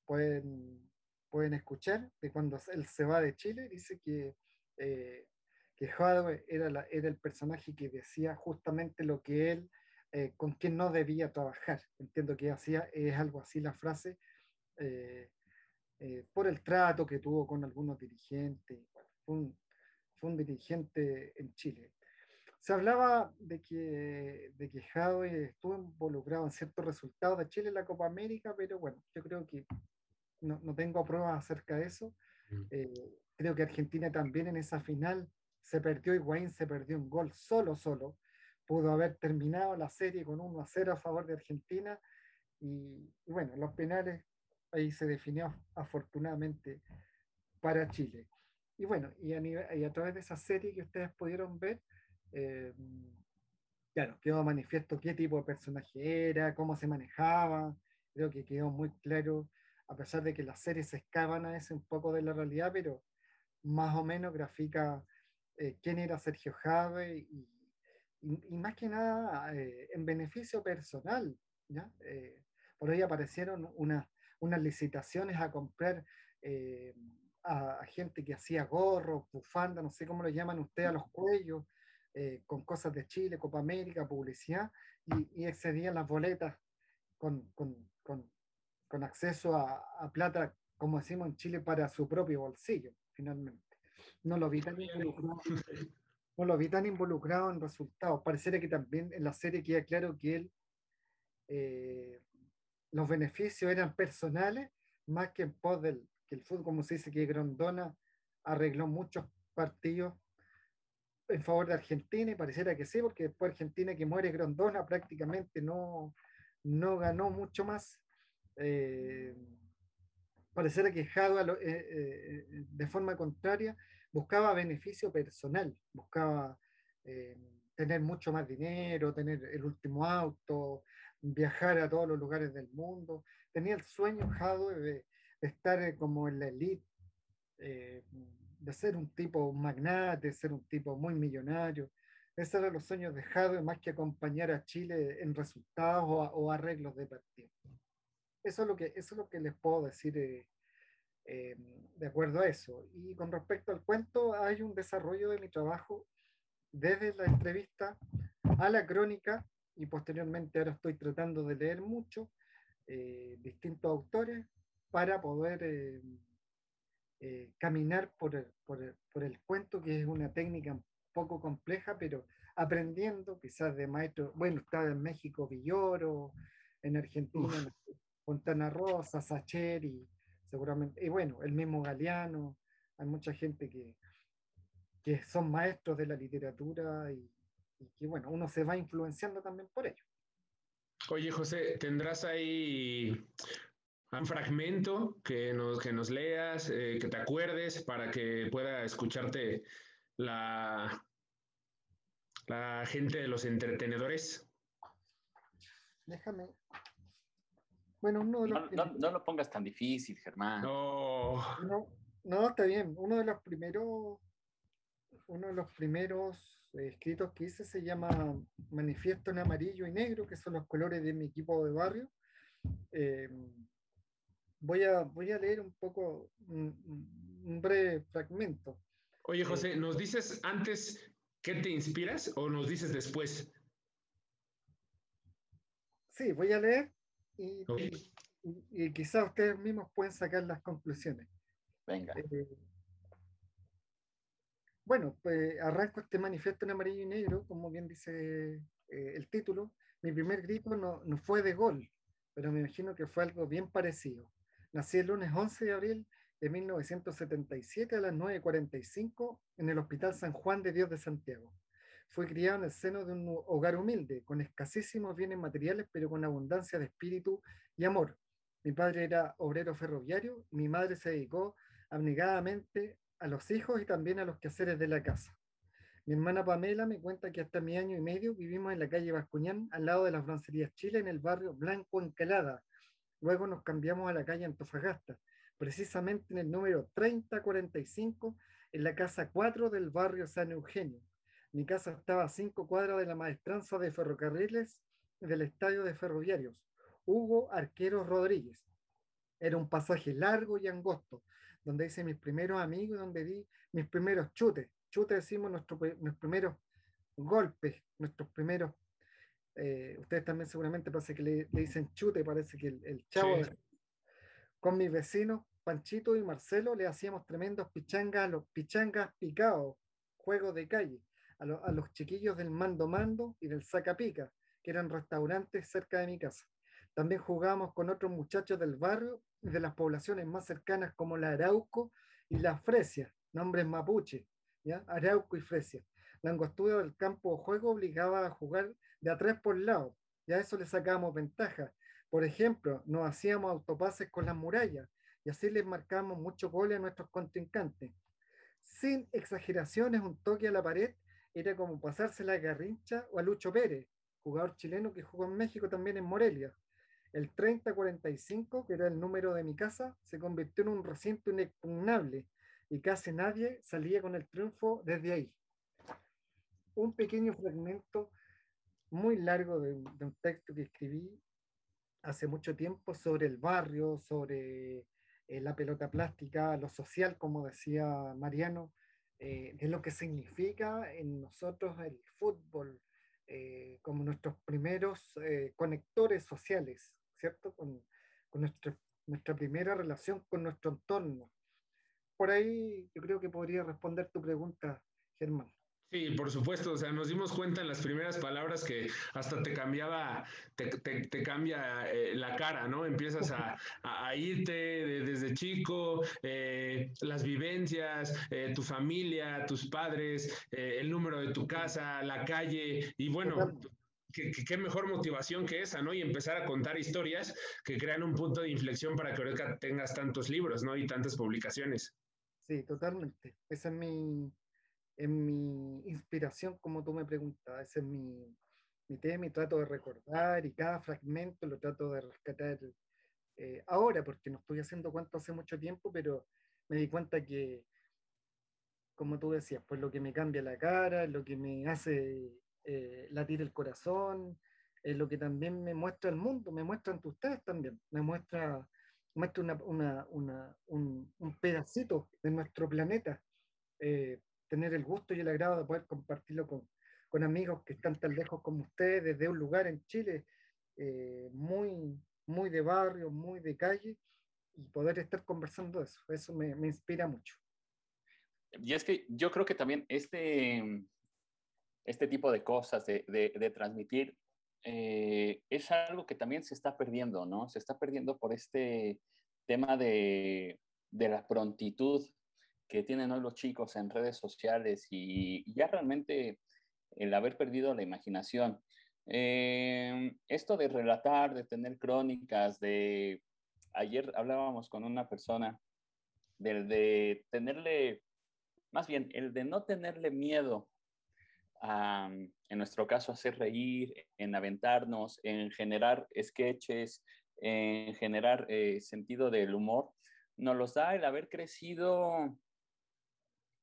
pueden, pueden escuchar de cuando él se va de Chile, dice que, eh, que Jade era, la, era el personaje que decía justamente lo que él eh, con quien no debía trabajar. Entiendo que hacía, es algo así la frase, eh, eh, por el trato que tuvo con algunos dirigentes. Bueno, fue, un, fue, un, dirigente en Chile. Se hablaba de que, de que Jadwe estuvo involucrado en ciertos resultados de Chile en la Copa América, pero bueno, yo creo que no, no tengo pruebas acerca de eso. Mm. creo que Argentina también en esa final se perdió, Higuaín se perdió un gol solo, solo pudo haber terminado la serie con 1 a 0 a favor de Argentina. Y, y bueno, los penales ahí se definió afortunadamente para Chile. Y bueno, y a, nivel, y a través de esa serie que ustedes pudieron ver, eh, claro, quedó manifiesto qué tipo de personaje era, cómo se manejaba, creo que quedó muy claro, a pesar de que las series se escapan a veces un poco de la realidad, pero más o menos grafica eh, quién era Sergio Jave y, y, y más que nada eh, en beneficio personal. ¿ya? Eh, por ahí aparecieron una, unas licitaciones a comprar eh, a, a, gente que hacía gorros, bufanda, no sé cómo lo llaman ustedes, a los cuellos, eh, con cosas de Chile, Copa América, publicidad, y, y excedían las boletas con, con, con, con acceso a, a, plata, como decimos en Chile, para su propio bolsillo, finalmente. No lo vi involucrado, (laughs) no lo vi tan involucrado en resultados. Pareciera que también en la serie queda claro que él, eh, los beneficios eran personales más que en pos del que el fútbol, como se dice, que Grondona arregló muchos partidos en favor de Argentina y pareciera que sí, porque después Argentina que muere Grondona prácticamente no, no ganó mucho más. Eh, pareciera que Jadua eh, eh, de forma contraria buscaba beneficio personal, buscaba eh, tener mucho más dinero, tener el último auto, viajar a todos los lugares del mundo. Tenía el sueño Jadwe de, de estar como en la elite, eh, de ser un tipo magnate, de ser un tipo muy millonario. Esos eran los sueños de Jadwe más que acompañar a Chile en resultados o, o arreglos de partido. Eso es lo que, eso es lo que les puedo decir eh, eh, de acuerdo a eso. Y con respecto al cuento, hay un desarrollo de mi trabajo desde la entrevista a la crónica y posteriormente ahora estoy tratando de leer mucho eh, distintos autores para poder eh, eh, caminar por el, por, el, por el, cuento, que es una técnica un poco compleja, pero aprendiendo quizás de maestros, bueno, estaba en México Villoro, en Argentina Uf. Fontana Rosa, Sacheri, seguramente, y bueno, el mismo Galeano, hay mucha gente que, que son maestros de la literatura y, y que bueno, uno se va influenciando también por ello. Oye, José, ¿tendrás ahí un fragmento que nos, que nos leas, eh, que te acuerdes para que pueda escucharte la, la gente de los entretenedores? Déjame. Bueno, uno de los no, no, no, lo pongas tan difícil, Germán. No. no. No, está bien. Uno de los primeros, uno de los primeros escritos que hice se llama Manifiesto en amarillo y negro, que son los colores de mi equipo de barrio. Eh, voy, a, voy a leer un poco, un, un, breve fragmento. Oye, José, ¿nos dices antes qué te inspiras o nos dices después? Sí, voy a leer y, okay. y, y quizás ustedes mismos pueden sacar las conclusiones. Venga. Eh, bueno, pues arranco este manifiesto en amarillo y negro, como bien dice eh, el título. Mi primer grito no, no, fue de gol, pero me imagino que fue algo bien parecido. Nací el lunes 11 de abril de 1977 a las 9.45 en el Hospital San Juan de Dios de Santiago. Fui criado en el seno de un hogar humilde, con escasísimos bienes materiales, pero con abundancia de espíritu y amor. Mi padre era obrero ferroviario mi madre se dedicó abnegadamente a los hijos y también a los quehaceres de la casa. Mi hermana Pamela me cuenta que hasta mi año y medio vivimos en la calle Bascuñán, al lado de las Francerías Chile, en el barrio Blanco Encalada. Luego nos cambiamos a la calle Antofagasta, precisamente en el número 3045, en la casa 4 del barrio San Eugenio. Mi casa estaba a cinco cuadras de la maestranza de ferrocarriles del estadio de ferroviarios, Hugo Arquero Rodríguez. Era un pasaje largo y angosto, donde hice mis primeros amigos, donde di mis primeros chutes. Chutes decimos nuestro, nuestros primeros golpes, nuestros primeros. Eh, ustedes también seguramente parece que le, le, dicen chute, parece que el, el chavo. Sí. De, con mis vecinos, Panchito y Marcelo, le hacíamos tremendos pichangas, los pichangas picados, juegos de calle, a, lo, a los chiquillos del Mando Mando y del Saca Pica, que eran restaurantes cerca de mi casa. También jugábamos con otros muchachos del barrio y de las poblaciones más cercanas como la Arauco y la Fresia, nombres mapuche, ¿ya? Arauco y Fresia. La angostura del campo de juego obligaba a jugar de a tres por lado, ya eso le sacábamos ventaja. Por ejemplo, nos hacíamos autopases con las murallas y así les marcábamos muchos goles a nuestros contrincantes. Sin exageraciones, un toque a la pared era como pasarse la garrincha o a Lucho Pérez, jugador chileno que jugó en México también en Morelia. El 3045, que era el número de mi casa, se convirtió en un recinto inexpugnable y casi nadie salía con el triunfo desde ahí. Un pequeño fragmento muy largo de, de un texto que escribí hace mucho tiempo sobre el barrio, sobre eh, la pelota plástica, lo social, como decía Mariano, eh, de lo que significa en nosotros el fútbol eh, como nuestros primeros eh, conectores sociales, ¿cierto? Con, nuestra primera relación con nuestro entorno. Por ahí yo creo que podría responder tu pregunta, Germán. Sí, por supuesto, o sea, nos dimos cuenta en las primeras palabras que hasta te cambiaba, te, te, cambia eh, la cara, ¿no? Empiezas a, (laughs) a irte desde chico, eh, las vivencias, eh, tu familia, tus padres, el número de tu casa, la calle, y bueno, ¿Qué, qué, mejor motivación que esa, ¿no? Y empezar a contar historias que crean un punto de inflexión para que ahorita tengas tantos libros, ¿no? Y tantas publicaciones. Sí, totalmente. Esa es mi, en mi inspiración, como tú me preguntas, ese es mi, mi tema y trato de recordar y cada fragmento lo trato de rescatar eh, ahora, porque no estoy haciendo cuánto hace mucho tiempo, pero me di cuenta que, como tú decías, pues lo que me cambia la cara, lo que me hace eh, latir el corazón, es lo que también me muestra el mundo, me muestran ustedes también, me muestra, muestra una, una, una, un, un, pedacito de nuestro planeta. Eh, tener el gusto y el agrado de poder compartirlo con, con amigos que están tan lejos como ustedes, desde un lugar en Chile eh, muy, muy de barrio, muy de calle, y poder estar conversando eso. Eso me, me inspira mucho. Y es que yo creo que también este, este tipo de cosas, de, de, de transmitir, eh, es algo que también se está perdiendo, ¿no? Se está perdiendo por este tema de, de la prontitud que tienen hoy los chicos en redes sociales y ya realmente el haber perdido la imaginación. Eh, esto de relatar, de tener crónicas, de... Ayer hablábamos con una persona del de tenerle, más bien, el de no tenerle miedo a, en nuestro caso, hacer reír, en aventarnos, en generar sketches, en generar eh, sentido del humor, nos los da el haber crecido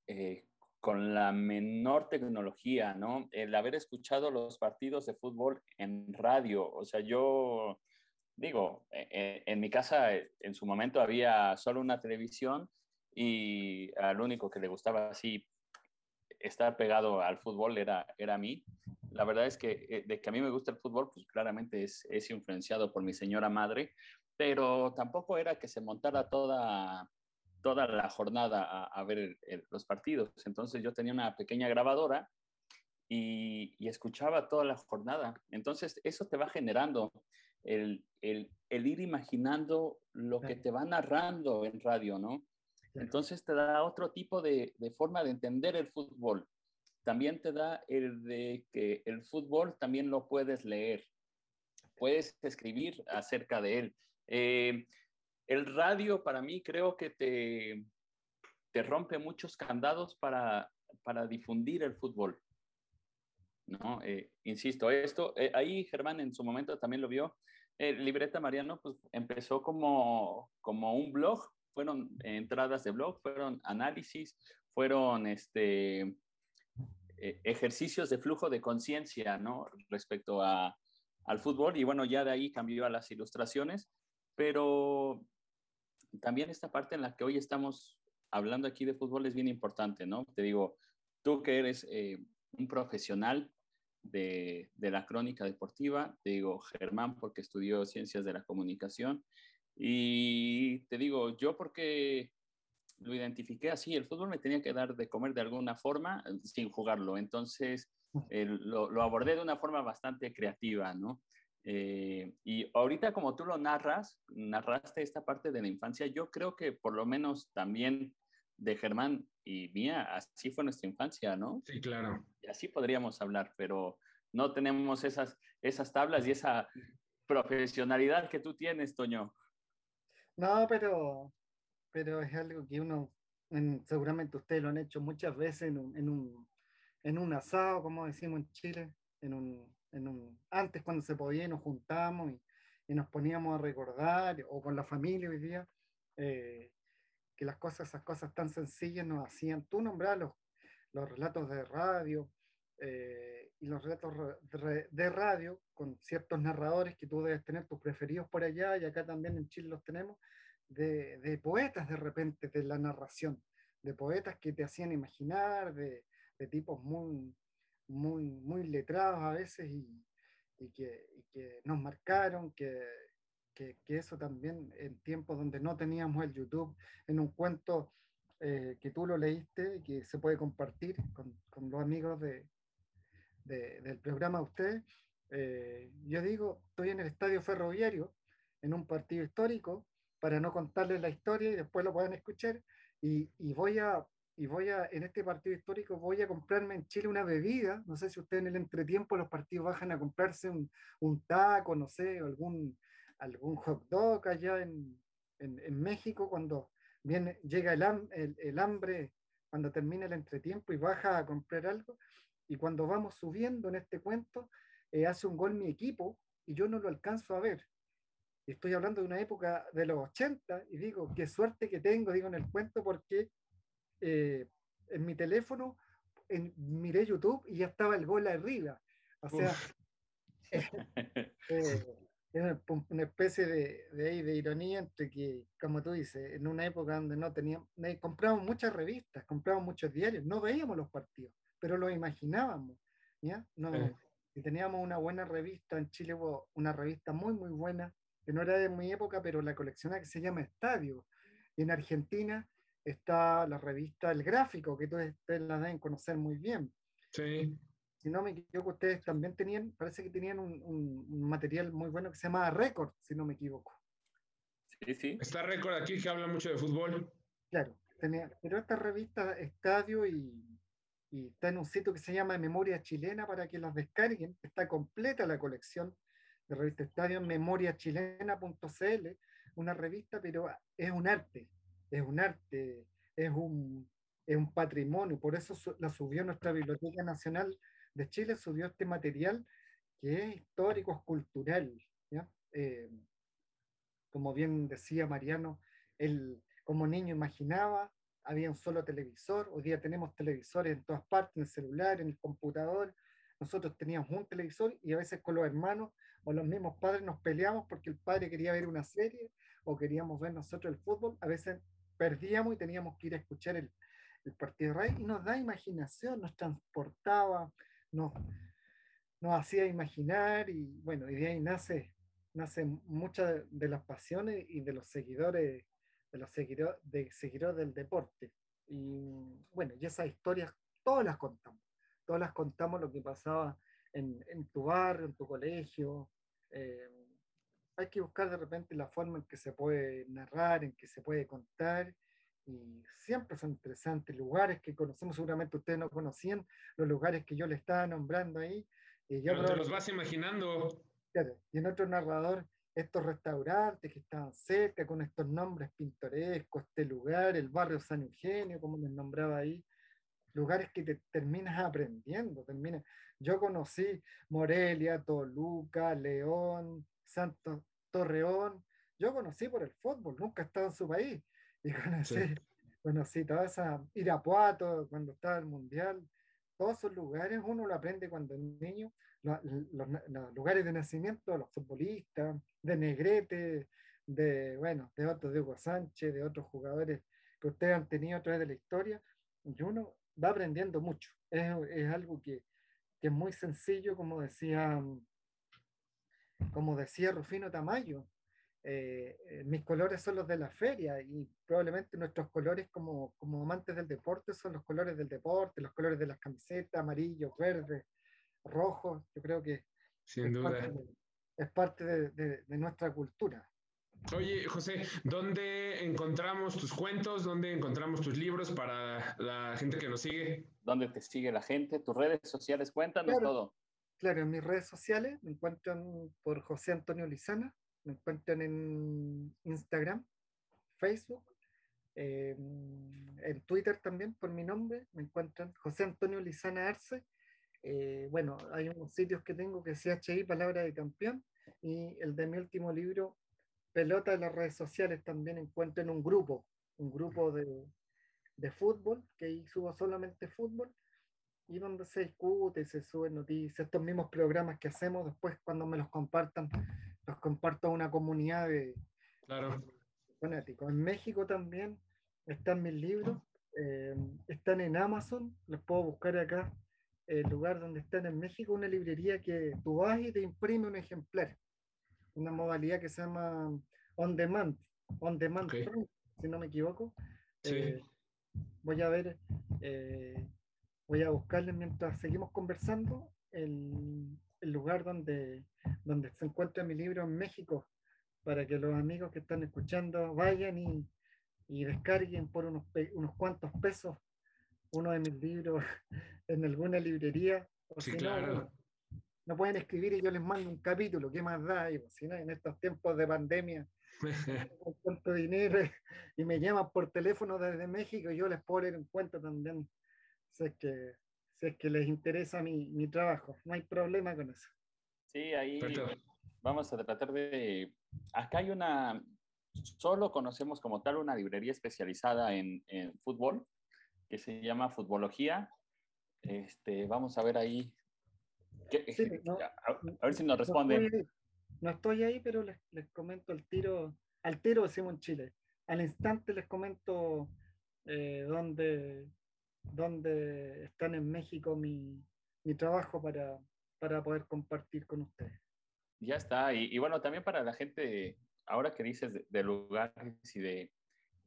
eh, con la menor tecnología, ¿no? El haber escuchado los partidos de fútbol en radio, o sea, yo digo, en, e, en mi casa en su momento había solo una televisión y al único que le gustaba así estar pegado al fútbol era, era a mí. La verdad es que eh, de que a mí me gusta el fútbol, pues claramente es, es influenciado por mi señora madre, pero tampoco era que se montara toda toda la jornada a, a ver el, el, los partidos. Entonces yo tenía una pequeña grabadora y, y, escuchaba toda la jornada. Entonces eso te va generando el, el, el ir imaginando lo que te va narrando en radio, ¿no? Entonces te da otro tipo de, de, forma de entender el fútbol. También te da el de que el fútbol también lo puedes leer, puedes escribir acerca de él. Eh, el radio para mí creo que te, te rompe muchos candados para, para difundir el fútbol. ¿no? Eh, insisto, esto, eh, ahí Germán en su momento también lo vio. Eh, Libreta Mariano pues, empezó como, como un blog, fueron entradas de blog, fueron análisis, fueron este, ejercicios de flujo de conciencia ¿no? respecto a, al fútbol y bueno, ya de ahí cambió a las ilustraciones, pero también esta parte en la que hoy estamos hablando aquí de fútbol es bien importante, ¿no? Te digo, tú que eres eh, un profesional de, de, la crónica deportiva, te digo Germán porque estudió ciencias de la comunicación y te digo yo porque lo identifiqué así, el fútbol me tenía que dar de comer de alguna forma sin jugarlo, entonces eh, lo, lo, abordé de una forma bastante creativa, ¿no? Eh, y ahorita como tú lo narras, narraste esta parte de la infancia, yo creo que por lo menos también de Germán y mía, así fue nuestra infancia, ¿no? Sí, claro. Y así podríamos hablar, pero no tenemos esas, esas tablas y esa profesionalidad que tú tienes, Toño. No, pero, pero es algo que uno, en, seguramente ustedes lo han hecho muchas veces en un, en un, en un asado, como decimos en Chile, en un, en un, antes cuando se podía nos juntábamos y, y, nos poníamos a recordar, o con la familia hoy día, eh, que las cosas, esas cosas tan sencillas nos hacían, tú nombrar los, los relatos de radio eh, y los relatos de, radio con ciertos narradores que tú debes tener tus preferidos por allá y acá también en Chile los tenemos, de, de poetas de repente de la narración, de poetas que te hacían imaginar, de, de tipos muy, muy, muy letrados a veces y, y, que, y que, nos marcaron, que, que, que, eso también en tiempos donde no teníamos el YouTube, en un cuento eh, que tú lo leíste y que se puede compartir con, con los amigos de, de, del programa de ustedes, eh, yo digo, estoy en el estadio ferroviario, en un partido histórico, para no contarles la historia y después lo puedan escuchar, y, y voy a y voy a, en este partido histórico, voy a comprarme en Chile una bebida. No sé si ustedes en el entretiempo los partidos bajan a comprarse un, un taco, no sé, algún, algún hot dog allá en, en, México cuando viene, llega el, el, el, hambre, cuando termina el entretiempo y baja a comprar algo. Y cuando vamos subiendo en este cuento, eh, hace un gol mi equipo y yo no lo alcanzo a ver. Estoy hablando de una época de los 80 y digo, qué suerte que tengo, digo en el cuento, porque eh, en mi teléfono en, miré YouTube y ya estaba el gol arriba. O sea, (laughs) eh, es una especie de, de, de, ironía entre que, como tú dices, en una época donde no teníamos, compramos muchas revistas, compramos muchos diarios, no veíamos los partidos, pero los imaginábamos. ¿ya? No, eh. Y teníamos una buena revista, en Chile hubo una revista muy, muy buena, que no era de mi época, pero la colección que se llama Estadio. Y en Argentina está la revista El Gráfico, que ustedes la deben conocer muy bien. Sí. Si no me equivoco, ustedes también tenían, parece que tenían un, un, un material muy bueno que se llama Record, si no me equivoco. Sí, sí. Está Record aquí que habla mucho de fútbol. Claro, tenía, pero esta revista Estadio y, y está en un sitio que se llama Memoria Chilena para que las descarguen. Está completa la colección de revista Estadio en memoriachilena.cl, una revista, pero es un arte, es un arte, es un, es un patrimonio, por eso la subió nuestra Biblioteca Nacional de Chile, subió este material que es histórico, es cultural. Eh, como bien decía Mariano, él como niño imaginaba, había un solo televisor, hoy día tenemos televisores en todas partes, en el celular, en el computador, nosotros teníamos un televisor y a veces con los hermanos o los mismos padres nos peleamos porque el padre quería ver una serie o queríamos ver nosotros el fútbol, a veces perdíamos y teníamos que ir a escuchar el, el partido Rey y nos da imaginación, nos transportaba, nos, nos hacía imaginar y bueno, y de ahí nace, nace muchas de las pasiones y de los seguidores, de los seguidores, de seguidores del deporte. Y bueno, y esas historias todas las contamos, todas las contamos lo que pasaba en, en tu barrio, en tu colegio. Eh, hay que buscar de repente la forma en que se puede narrar, en que se puede contar, y siempre son interesantes lugares que conocemos, seguramente ustedes no conocían, los lugares que yo le estaba nombrando ahí. Y yo Pero te los vas imaginando. Y en otro narrador, estos restaurantes que estaban cerca, con estos nombres pintorescos, este lugar, el barrio San Eugenio, como les nombraba ahí, lugares que te terminas aprendiendo. Termina. Yo conocí Morelia, Toluca, León, Santo Torreón. Yo conocí por el fútbol, nunca he estado en su país. Y (laughs) conocí, sí. conocí toda esa Irapuato, cuando estaba el Mundial. Todos esos lugares uno lo aprende cuando es niño. Los, los, los lugares de nacimiento de los futbolistas, de Negrete, de, bueno, de otros, de Hugo Sánchez, de otros jugadores que ustedes han tenido a través de la historia. Y uno va aprendiendo mucho. Es, es algo que, que, es muy sencillo, como decía, como decía Rufino Tamayo. Eh, mis colores son los de la feria y probablemente nuestros colores como, como amantes del deporte son los colores del deporte, los colores de las camisetas, amarillos, verdes, rojos. Yo creo que Sin es, duda. Parte de, es parte de, de, de nuestra cultura. Oye, José, ¿dónde encontramos tus cuentos? ¿Dónde encontramos tus libros para la gente que nos sigue? ¿Dónde te sigue la gente? ¿Tus redes sociales? Cuéntanos claro, todo. Claro, en mis redes sociales me encuentran por José Antonio Lizana, me encuentran en Instagram, Facebook, eh, en Twitter también por mi nombre, me encuentran José Antonio Lizana Arce. Eh, bueno, hay unos sitios que tengo que es CHI, Palabra de Campeón, y el de mi último libro, pelota en las redes sociales también encuentro en un grupo, un grupo de, de fútbol, que ahí subo solamente fútbol, y donde se discute, se suben noticias, estos mismos programas que hacemos, después cuando me los compartan, los comparto a una comunidad de claro. fanáticos. En México también están mis libros, eh, están en Amazon, los puedo buscar acá, el lugar donde están en México, una librería que tú vas y te imprime un ejemplar, una modalidad que se llama On Demand, On Demand, si no me equivoco. Sí. Eh, voy a ver, eh, voy a buscarles mientras seguimos conversando el, el lugar donde, donde se encuentra mi libro en México, para que los amigos que están escuchando vayan y, y descarguen por unos, unos cuantos pesos uno de mis libros (laughs) en alguna librería. O Sí, si no, claro. bueno, no pueden escribir y yo les mando un capítulo, ¿qué más da? Y, pues, si no, en estos tiempos de pandemia, con (laughs) tanto dinero y me llaman por teléfono desde México, yo les puedo leer en cuenta también, si es que, si es que les interesa mi, mi trabajo, no hay problema con eso. Sí, ahí Perfecto. vamos a tratar de... Acá hay una... Solo conocemos como tal una librería especializada en, en fútbol que se llama Futbología. Este, vamos a ver ahí. ¿Qué- Sí, no, a, a ver si nos No responden. estoy ahí, no estoy ahí, pero les, les comento el tiro, al tiro decimos en Chile. Al instante les comento eh, dónde, dónde están en México mi, mi trabajo para, para poder compartir con ustedes. Ya está. Y, y bueno, también para la gente, ahora que dices de, de lugares y de,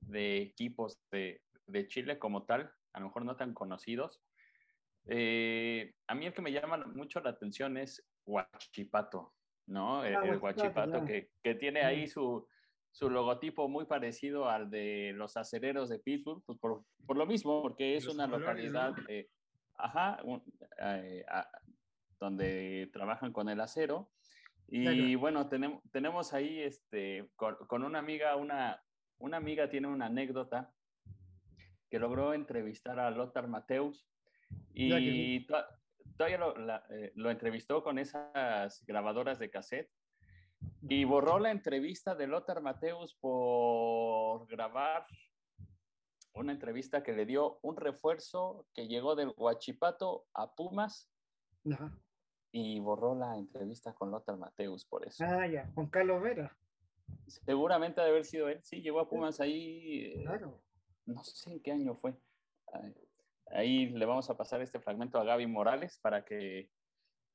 de equipos de, de Chile como tal, a lo mejor no tan conocidos, eh, a mí el que me llama mucho la atención es Huachipato, ¿no? El, Ah, el Huachipato, que, que tiene ahí su, su logotipo muy parecido al de los acereros de Pittsburgh, pues por, por lo mismo, porque es Los una colores, localidad, ¿no? eh, ajá, un- eh, a- donde trabajan con el acero. Y Claro. bueno, tenemos, tenemos ahí este, con, con una amiga, una, una amiga tiene una anécdota que logró entrevistar a Lothar Mateus y to- todavía lo, la- eh, lo entrevistó con esas grabadoras de cassette y borró la entrevista de Lothar Mateus por grabar una entrevista que le dio un refuerzo que llegó del Huachipato a Pumas Ajá. y borró la entrevista con Lothar Mateus por eso. Ah, ya, Juan Carlos Vera, Seguramente ha de haber sido él. Sí, llegó a Pumas ahí, eh, claro. no sé en qué año fue. Ahí le vamos a pasar este fragmento a Gaby Morales para que,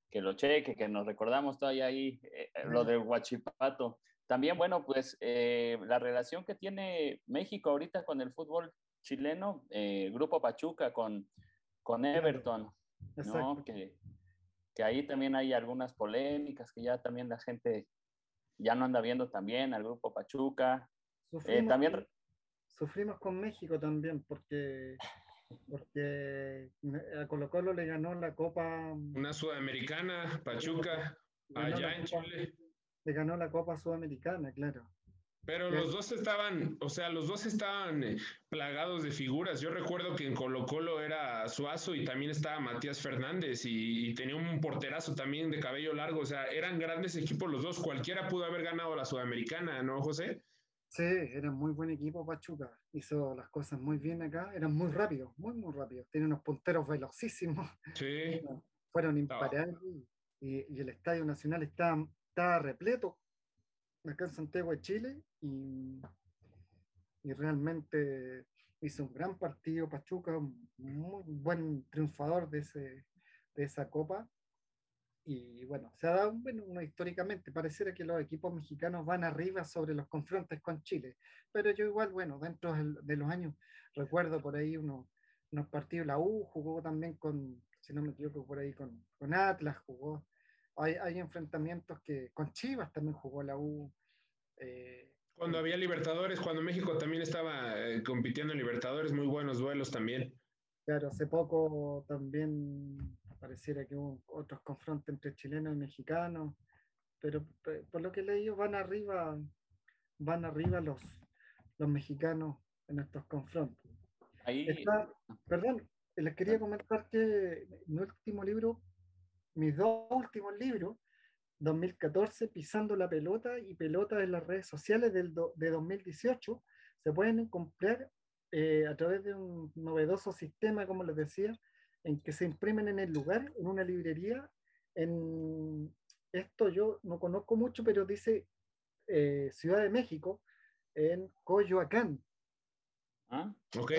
que lo cheque, que nos recordamos todavía ahí eh, lo del Huachipato. También, bueno, pues eh, la relación que tiene México ahorita con el fútbol chileno, eh, Grupo Pachuca con, con Everton, ¿no? Que, que ahí también hay algunas polémicas que ya también la gente ya no anda viendo también al Grupo Pachuca. Eh, Sufrimos, también, sufrimos con México también porque, (laughs) porque a Colo Colo le ganó la Copa, Una sudamericana, Pachuca, allá en Copa- Chile. le ganó la Copa Sudamericana, claro. Pero los dos estaban, o sea, los dos estaban eh, plagados de figuras. Yo recuerdo que en Colo Colo era Suazo y también estaba Matías Fernández y, y tenía un porterazo también de cabello largo. O sea, eran grandes equipos los dos. Cualquiera pudo haber ganado la Sudamericana, ¿no, José? Sí, era muy buen equipo Pachuca. Hizo las cosas muy bien acá. Eran muy rápidos, muy, muy rápidos. Tiene unos punteros velocísimos. Sí. (laughs) Fueron imparables. Y, y el Estadio Nacional estaba, estaba repleto acá en Santiago de Chile. Y, y realmente hizo un gran partido Pachuca, un muy buen triunfador de, ese, de esa copa. Y bueno, se ha dado, bueno, uno históricamente, pareciera que los equipos mexicanos van arriba sobre los confrontes con Chile, pero yo igual, bueno, dentro de los años, recuerdo por ahí unos, unos partidos, la U jugó también con, si no me equivoco, por ahí con, con Atlas, jugó, hay, hay enfrentamientos que, con Chivas también jugó la U, eh, Cuando había Libertadores, cuando México también estaba eh, compitiendo en Libertadores, muy buenos duelos también. Claro, hace poco también pareciera que hubo otros confrontos entre chilenos y mexicanos, pero pe- por lo que he leído van arriba, van arriba los, los mexicanos en estos confrontos. ahí, Está- perdón, les quería comentar que mi último libro, mis dos últimos libros, 2014, Pisando la Pelota y Pelota en las redes sociales del do- de 2018, se pueden comprar eh, a través de un novedoso sistema, como les decía, en que se imprimen en el lugar, en una librería. En esto yo no conozco mucho, pero dice eh, Ciudad de México, en Coyoacán. ¿ah? ¿Ok?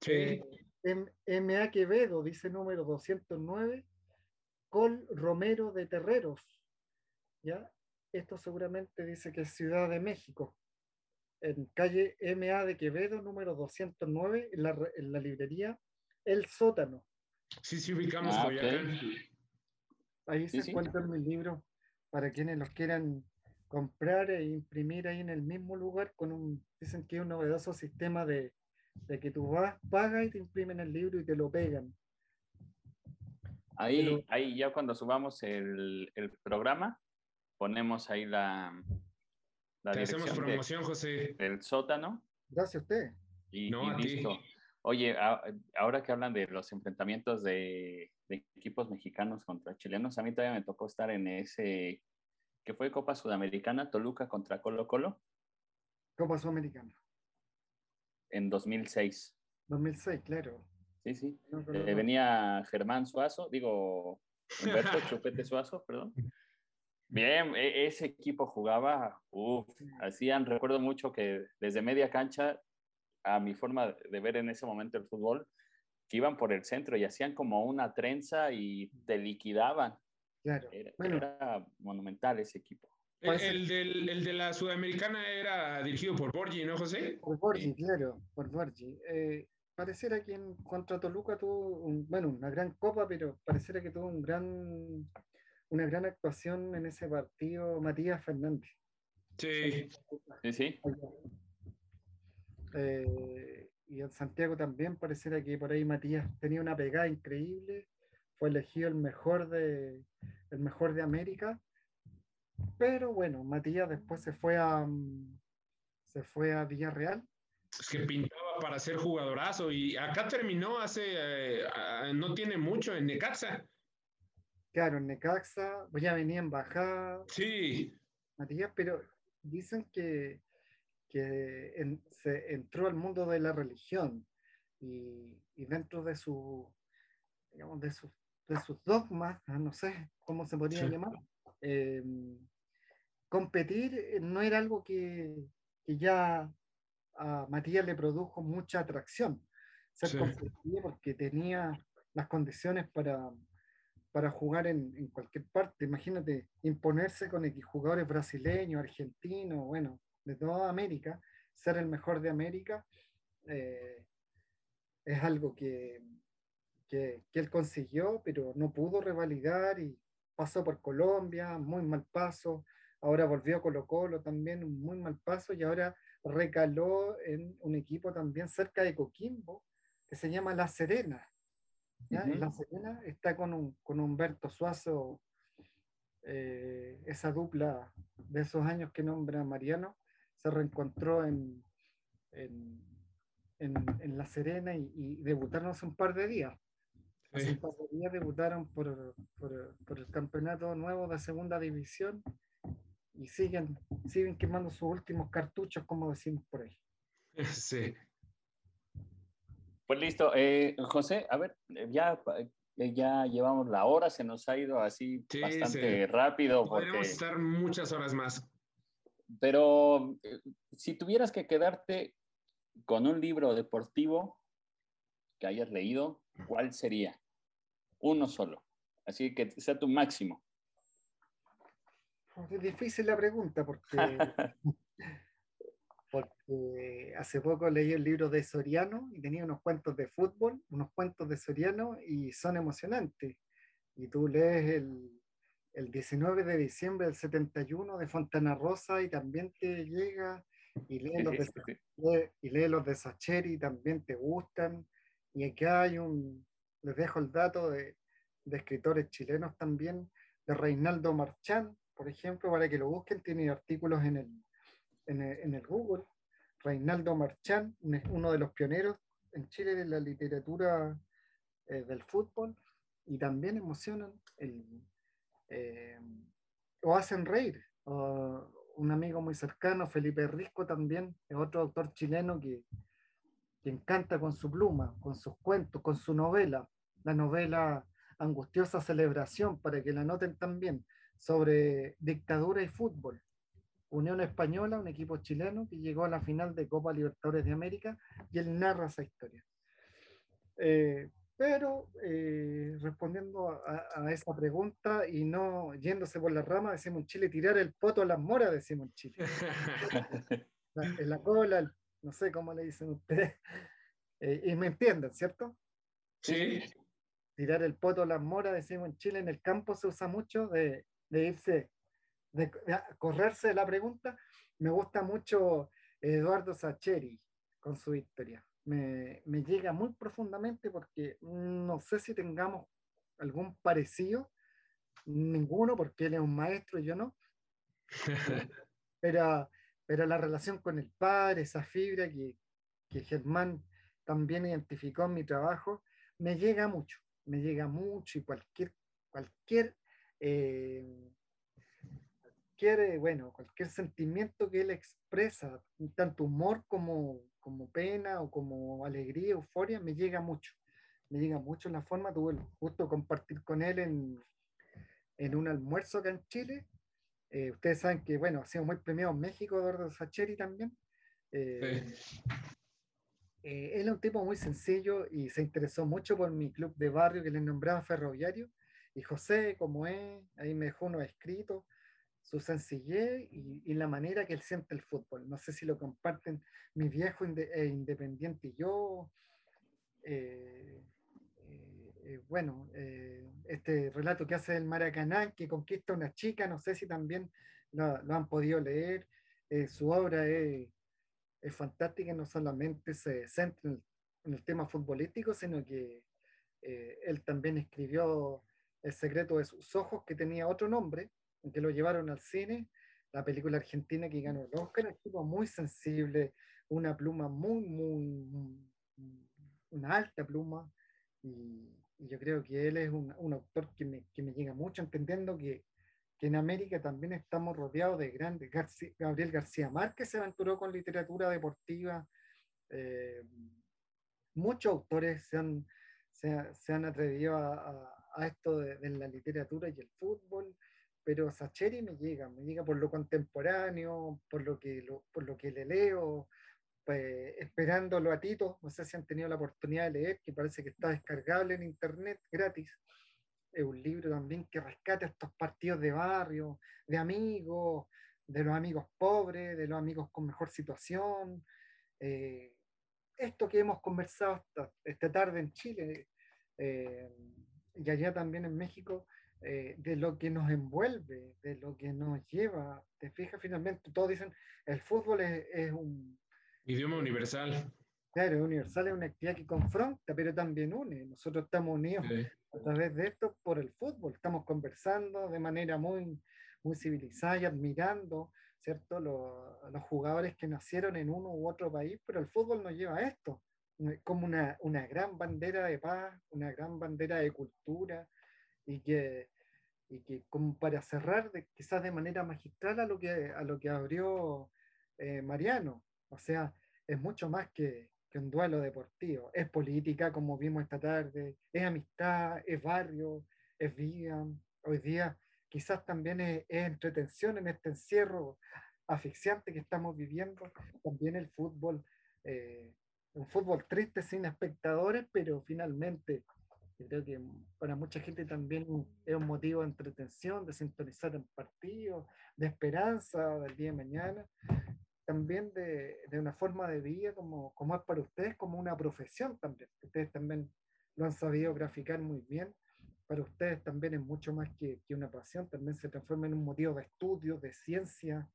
Sí. Eh, M- M.A. Quevedo dice número 209, Col Romero de Terreros. ¿ya? Esto seguramente dice que es Ciudad de México. En calle M.A. de Quevedo, número 209, en la, en la librería El Sótano. Sí, sí, ubicamos Ah. Coyoacán. Ahí Sí, se sí. encuentran mis libros para quienes los quieran comprar e imprimir ahí en el mismo lugar con un, dicen que es un novedoso sistema de, de que tú vas, pagas y te imprimen el libro y te lo pegan. Ahí, Pero- ahí ya cuando subamos el, el programa, ponemos ahí la, la hacemos dirección de- promoción, José. del sótano Gracias a usted. y, No, y a ti. Oye, a- ahora que hablan de los enfrentamientos de, de equipos mexicanos contra chilenos, a mí todavía me tocó estar en ese, que fue Copa Sudamericana, Toluca contra Colo Colo, Copa Sudamericana. en 2006. 2006, claro. Sí, sí. No, Eh, no, venía Germán Suazo, digo, Humberto (laughs) Chupete Suazo, perdón. Bien, e- ese equipo jugaba, uff, hacían, recuerdo mucho que desde media cancha, a mi forma de ver en ese momento el fútbol, que iban por el centro y hacían como una trenza y te liquidaban. Claro. Era, Bueno. era monumental ese equipo. El, Parece- el del, el de la Sudamericana era dirigido por Borgi, ¿no, José? Por Borgi, claro, por Borgi. Eh, pareciera que en contra Toluca tuvo, un- bueno, una gran copa, pero pareciera que tuvo un gran, una gran actuación en ese partido Matías Fernández. Sí. Sí, sí. Eh, y en Santiago también pareciera que por ahí Matías tenía una pegada increíble, fue elegido el mejor de, el mejor de América, pero bueno, Matías después se fue a, mm, se fue a Villarreal. Es que pintaba para ser jugadorazo y acá terminó hace, eh, no tiene mucho en Necaxa. Claro, en Necaxa, pues ya venía en bajada, Sí, Matías, pero dicen que, que en- se entró al mundo de la religión y, y dentro de su, digamos, de sus, de sus dogmas, ah, no sé cómo se podría Sí. llamar, eh, competir eh, no era algo que, que ya a Matías le produjo mucha atracción. Ser Sí. competitivo porque tenía las condiciones para, para jugar en, en cualquier parte. Imagínate, imponerse con X jugadores brasileños, argentinos, bueno, de toda América, ser el mejor de América, eh, es algo que, que, que él consiguió, pero no pudo revalidar y pasó por Colombia, muy mal paso, ahora volvió a Colo Colo también, un muy mal paso, y ahora recaló en un equipo también cerca de Coquimbo, que se llama La Serena. ¿ya? La Serena está con, un, con Humberto Suazo, eh, esa dupla de esos años que nombra Mariano, se reencontró en, en, en- en La Serena y, y debutaron hace un par de días. Hace Sí. un par de días debutaron por, por- por el campeonato nuevo de segunda división y siguen, siguen quemando sus últimos cartuchos, como decimos por ahí. (laughs) sí. Pues listo. Eh, José, a ver, eh, ya, eh, ya llevamos la hora, se nos ha ido así Sí, bastante sí. rápido. Porque... Podríamos estar muchas horas más. Pero eh, si tuvieras que quedarte con un libro deportivo que hayas leído, ¿cuál sería? Uno solo. Así que sea tu máximo. Es difícil la pregunta porque, (laughs) porque hace poco leí el libro de Soriano y tenía unos cuentos de fútbol, unos cuentos de Soriano y son emocionantes. Y tú lees el, el 19 de diciembre del 71 de Fontana Rosa y también te llega y lees, los, de, Sí, lee- y lees los de Sacheri y también te gustan. Y acá hay un, les dejo el dato de, de escritores chilenos también, de Reinaldo Marchán, por ejemplo, para que lo busquen, tiene artículos en el, en el, en el Google. Reinaldo Marchán, uno de los pioneros en Chile de la literatura eh, del fútbol, y también emocionan el, eh, o hacen reír. Un amigo muy cercano, Felipe Risco, también es otro autor chileno que, que encanta con su pluma, con sus cuentos, con su novela, la novela Angustiosa Celebración, para que la noten también, sobre dictadura y fútbol. Unión Española, un equipo chileno que llegó a la final de Copa Libertadores de América, y él narra esa historia. Eh, pero eh, respondiendo a, a, esa pregunta y no yéndose por la rama, decimos en Chile, tirar el poto a las moras, decimos en Chile. (laughs) en la cola, no sé cómo le dicen ustedes. (laughs) Eh, y me entienden, ¿cierto? Sí. Tirar el poto a las moras, decimos en Chile, en el campo se usa mucho de, de irse, de, de, correrse de la pregunta. Me gusta mucho Eduardo Sacheri con su historia me, me, llega muy profundamente porque no sé si tengamos algún parecido, ninguno, porque él es un maestro y yo no. (laughs) pero, pero la relación con el padre, esa fibra que, que Germán también identificó en mi trabajo, me llega mucho, me llega mucho y cualquier, cualquier, eh, cualquier, eh, bueno, cualquier sentimiento que él expresa, tanto humor como, como pena o como alegría, euforia, me llega mucho. Me llega mucho la forma, tuve de compartir con él en, en un almuerzo acá en Chile. Eh, ustedes saben que, bueno, ha sido muy premiado en México, Eduardo Sacheri también. Eh, sí. eh, él es un tipo muy sencillo y se interesó mucho por mi club de barrio que le nombraba Ferroviario. Y José, como es, ahí me dejó unos escritos su sencillez y, y, la manera que él siente el fútbol. No sé si lo comparten mi viejo eh, independiente y yo. Eh, eh, bueno, este relato que hace el Maracaná, que conquista una chica, no sé si también lo, lo han podido leer. su obra es, es, fantástica, no solamente se centra en el, en el tema futbolístico, sino que él también escribió El secreto de sus ojos, que tenía otro nombre, que lo llevaron al cine, la película argentina que ganó el Oscar, un tipo muy sensible, una pluma muy, muy, una alta pluma, y, yo creo que él es un, un autor que me, que me, llega mucho, entendiendo que, que, en América también estamos rodeados de grandes, Gabriel García Márquez se aventuró con literatura deportiva, eh, muchos autores se han, se, han atrevido a, a, esto de, la literatura y el fútbol, pero Sacheri me llega, me llega por lo contemporáneo, por lo que, lo, por lo que le leo, pues, esperándolo a Tito, no sé si han tenido la oportunidad de leer, que parece que está descargable en internet gratis. Es un libro también que rescata estos partidos de barrio, de amigos, de los amigos pobres, de los amigos con mejor situación. Eh, esto que hemos conversado esta, tarde en Chile eh, y allá también en México, eh, de lo que nos envuelve, de lo que nos lleva. Te fijas, finalmente, todos dicen, el fútbol es, es un... Idioma universal. Claro, universal es una actividad que confronta, pero también une. Nosotros estamos unidos sí. a través de esto por el fútbol. Estamos conversando de manera muy, muy civilizada y admirando, ¿cierto? Los, los jugadores que nacieron en uno u otro país, pero el fútbol nos lleva a esto, como una, una gran bandera de paz, una gran bandera de cultura, y que, y que como para cerrar de, quizás de manera magistral a lo que, a lo que abrió eh, Mariano, o sea, es mucho más que, que, un duelo deportivo, es política como vimos esta tarde, es amistad, es barrio, es vida, hoy día quizás también es, es entretención en este encierro asfixiante que estamos viviendo, también el fútbol, eh, un fútbol triste sin espectadores, pero finalmente yo creo que para mucha gente también es un motivo de entretención, de sintonizar en partido, de esperanza del día de mañana, también de, de, una forma de vida como, como es para ustedes, como una profesión también. Ustedes también lo han sabido graficar muy bien. Para ustedes también es mucho más que, que una pasión, también se transforma en un motivo de estudio, de ciencia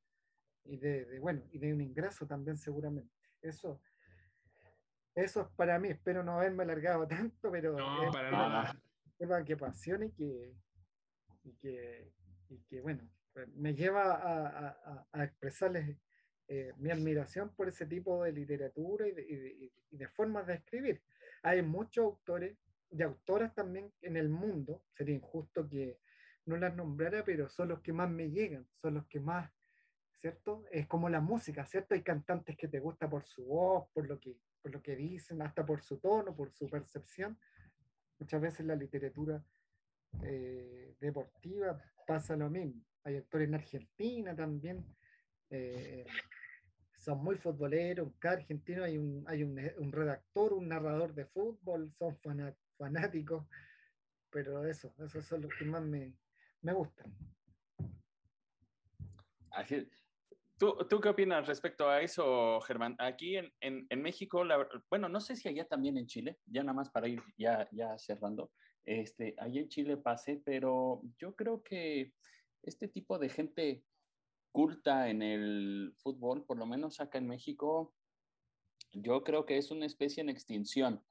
y de, de bueno, y de un ingreso también seguramente. Eso, eso es para mí, espero no haberme alargado (laughs) tanto, pero no, es, para nada. Es para que apasione y que, y que, y que bueno, me lleva a, a, a expresarles eh, mi admiración por ese tipo de literatura y de, y, de, y de, formas de escribir. Hay muchos autores y autoras también en el mundo, sería injusto que no las nombrara, pero son los que más me llegan, son los que más, ¿cierto? Es como la música, ¿cierto? Hay cantantes que te gusta por su voz, por lo que por lo que dicen, hasta por su tono, por su percepción. Muchas veces la literatura eh, deportiva pasa lo mismo. Hay actores en Argentina también, eh, son muy futboleros, cada argentino hay un, hay un, redactor, un narrador de fútbol, son fanáticos, pero eso, esos son los que más me, me gustan. Así, ¿Tú, ¿Tú, qué opinas respecto a eso, Germán? Aquí en, en, en México, bueno, no sé si allá también en Chile, ya nada más para ir ya, ya cerrando, este, allá en Chile pase, pero yo creo que este tipo de gente culta en el fútbol, por lo menos acá en México, yo creo que es una especie en extinción,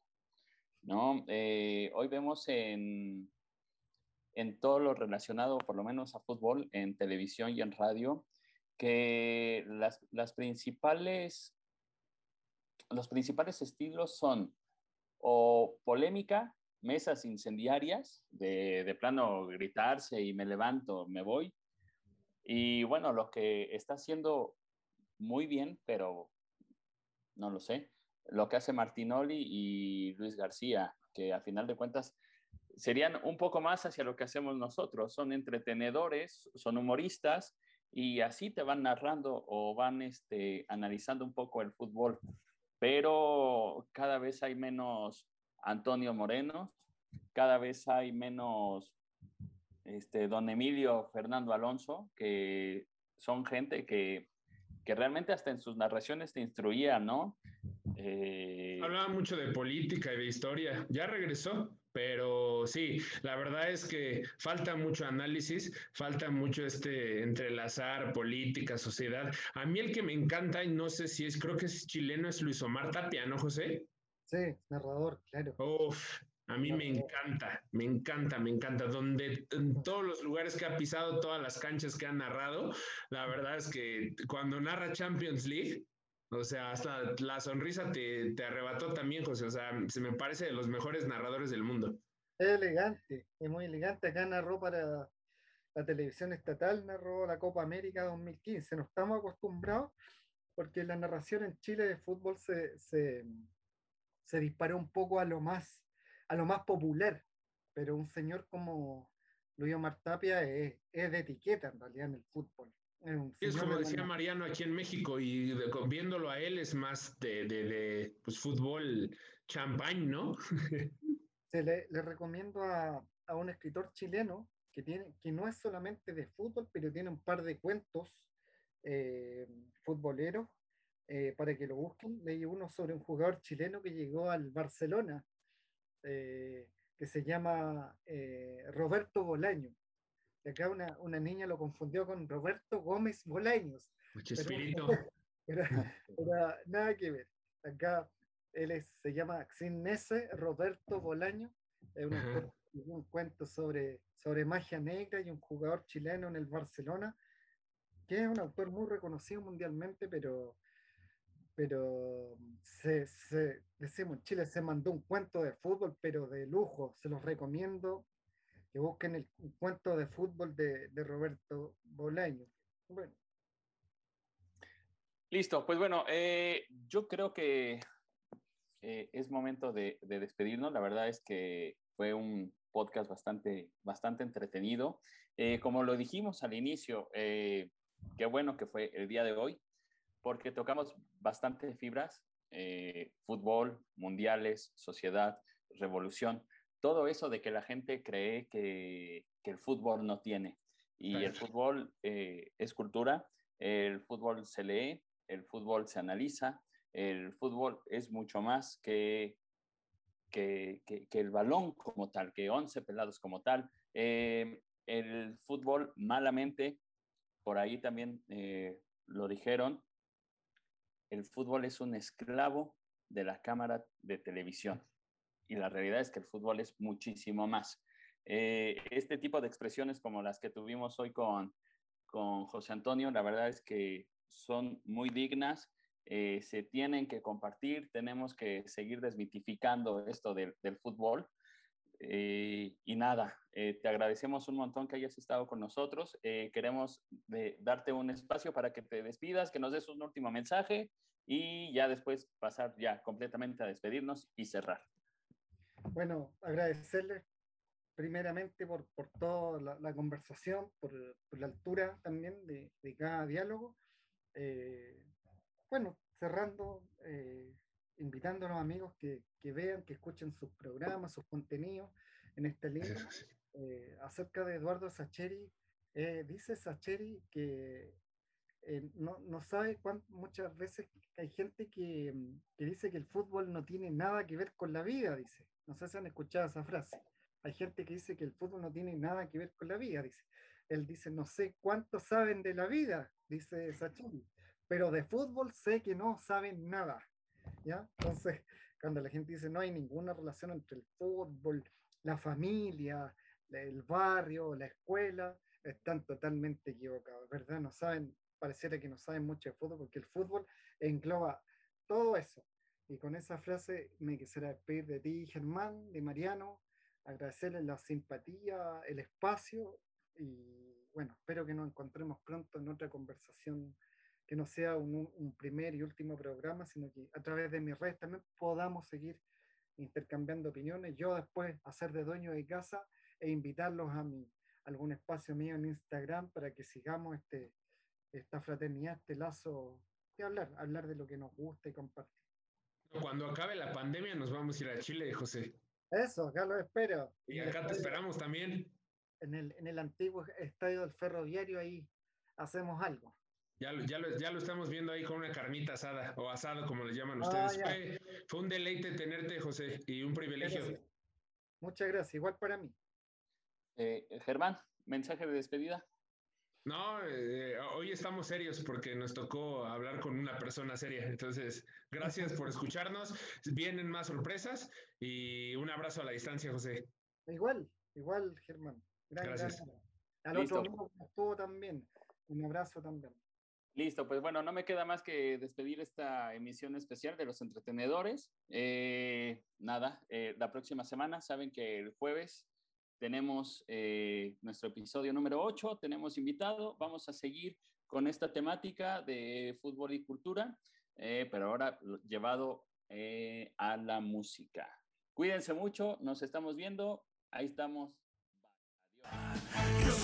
¿no? Eh, hoy vemos en, en todo lo relacionado, por lo menos a fútbol, en televisión y en radio, que las, las principales, los principales estilos son o polémica, mesas incendiarias, de, de plano gritarse y me levanto, me voy, y bueno, lo que está haciendo muy bien, pero no lo sé, lo que hace Martinoli y Luis García, que a final de cuentas serían un poco más hacia lo que hacemos nosotros. Son entretenedores, son humoristas y así te van narrando o van este, analizando un poco el fútbol. Pero cada vez hay menos Antonio Moreno, cada vez hay menos este, don Emilio Fernando Alonso, que son gente que, que realmente hasta en sus narraciones te instruía, ¿no? Eh... Hablaba mucho de política y de historia. Ya regresó, pero sí, la verdad es que falta mucho análisis, falta mucho este entrelazar política, sociedad. A mí el que me encanta, y no sé si es, creo que es chileno, es Luis Omar Tapia, ¿no, José? Sí, narrador, claro. Uf, a mí me encanta, me encanta, me encanta. Donde en todos los lugares que ha pisado, todas las canchas que ha narrado, la verdad es que cuando narra Champions League, o sea, hasta la sonrisa te, te arrebató también, José. O sea, se me parece de los mejores narradores del mundo. Es elegante, es muy elegante. Acá narró para la televisión estatal, narró la Copa América 2015. No estamos acostumbrados porque la narración en Chile de fútbol se, se, se disparó un poco a lo más a lo más popular, pero un señor como Luis Omar Tapia es, es de etiqueta en realidad en el fútbol. Es, como decía Mariano aquí en México y de, viéndolo a él es más de, de, de pues, fútbol champán, ¿no? (laughs) Se le, le recomiendo a, a, un escritor chileno que, tiene, que no es solamente de fútbol, pero tiene un par de cuentos eh, futboleros eh, para que lo busquen. Leí uno sobre un jugador chileno que llegó al Barcelona eh, que se llama eh, Roberto Bolaño. Y acá una, una, niña lo confundió con Roberto Gómez Bolaños. Mucho espíritu. (laughs) Era, era, nada que ver. Acá él es, se llama Nese Roberto Bolaño. Es un, un, cuento sobre, sobre magia negra y un jugador chileno en el Barcelona, que es un autor muy reconocido mundialmente, pero pero se, se, decimos en Chile se mandó un cuento de fútbol, pero de lujo. Se los recomiendo que busquen el cuento de fútbol de, Roberto Bolaño. Bueno. Listo, pues bueno, eh, yo creo que eh, es momento de, de, despedirnos. La verdad es que fue un podcast bastante, bastante entretenido. Eh, como lo dijimos al inicio, qué bueno que fue el día de hoy porque tocamos bastante fibras, fútbol, mundiales, sociedad, revolución, todo eso de que la gente cree que, que el fútbol no tiene. Y el fútbol eh, es cultura, el fútbol se lee, el fútbol se analiza, el fútbol es mucho más que, que, que, que el balón como tal, que 11 pelados como tal. Eh, el fútbol malamente, por ahí también eh, lo dijeron, el fútbol es un esclavo de la cámara de televisión. Y la realidad es que el fútbol es muchísimo más. Eh, este tipo de expresiones como las que tuvimos hoy con, con José Antonio, la verdad es que son muy dignas, eh, se tienen que compartir, tenemos que seguir desmitificando esto del, fútbol. Eh, y nada, te agradecemos un montón que hayas estado con nosotros. Queremos darte un espacio para que te despidas, que nos des un último mensaje y ya después pasar ya completamente a despedirnos y cerrar. Bueno, agradecerles primeramente por, por toda la, la conversación, por, por, la altura también de, de cada diálogo. bueno, cerrando, eh, invitando a los amigos que, que, vean, que escuchen sus programas, sus contenidos en este libro. Eh, acerca de Eduardo Sacheri, eh, dice Sacheri que eh, no, no, sabe cuánto, muchas veces hay gente que, que, dice que el fútbol no tiene nada que ver con la vida, dice. No sé si han escuchado esa frase. Hay gente que dice que el fútbol no tiene nada que ver con la vida, dice. Él dice, no sé cuánto saben de la vida, dice Sacheri, pero de fútbol sé que no saben nada. ¿ya? Entonces, (laughs) cuando la gente dice no hay ninguna relación entre el fútbol, la familia, el barrio, la escuela, están totalmente equivocados, ¿verdad? No saben, pareciera que no saben mucho de fútbol, porque el fútbol engloba todo eso. Y con esa frase me quisiera despedir de ti, Germán, de Mariano, agradecerles la simpatía, el espacio y bueno, espero que nos encontremos pronto en otra conversación que no sea un, un, primer y último programa, sino que a través de mis redes también podamos seguir intercambiando opiniones. Yo después hacer de dueño de casa e invitarlos a, mi, algún espacio mío en Instagram para que sigamos este, esta fraternidad, este lazo de hablar, hablar de lo que nos gusta y compartir. Cuando acabe la pandemia nos vamos a ir a Chile, José. Eso, acá lo espero. Y acá te esperamos también. En el, en el antiguo estadio del ferroviario ahí hacemos algo. Ya, ya, lo, ya lo estamos viendo ahí con una carnita asada o asado, como le llaman ustedes. Ah, fue, fue, un deleite tenerte, José, y un privilegio. Gracias. Muchas gracias, igual para mí. Eh, Germán, mensaje de despedida. No, eh, hoy estamos serios porque nos tocó hablar con una persona seria. Entonces, gracias por escucharnos. Vienen más sorpresas y un abrazo a la distancia, José. Igual, igual, Germán. Gran, gracias. Gran, Al Listo. otro amigo que estuvo también. Un abrazo también. Listo, pues bueno, no me queda más que despedir esta emisión especial de los entretenedores. Eh, nada, eh, la próxima semana saben que el jueves tenemos eh, nuestro episodio número 8, tenemos invitado, vamos a seguir con esta temática de fútbol y cultura, eh, pero ahora llevado eh, a la música. Cuídense mucho, nos estamos viendo, ahí estamos. Adiós.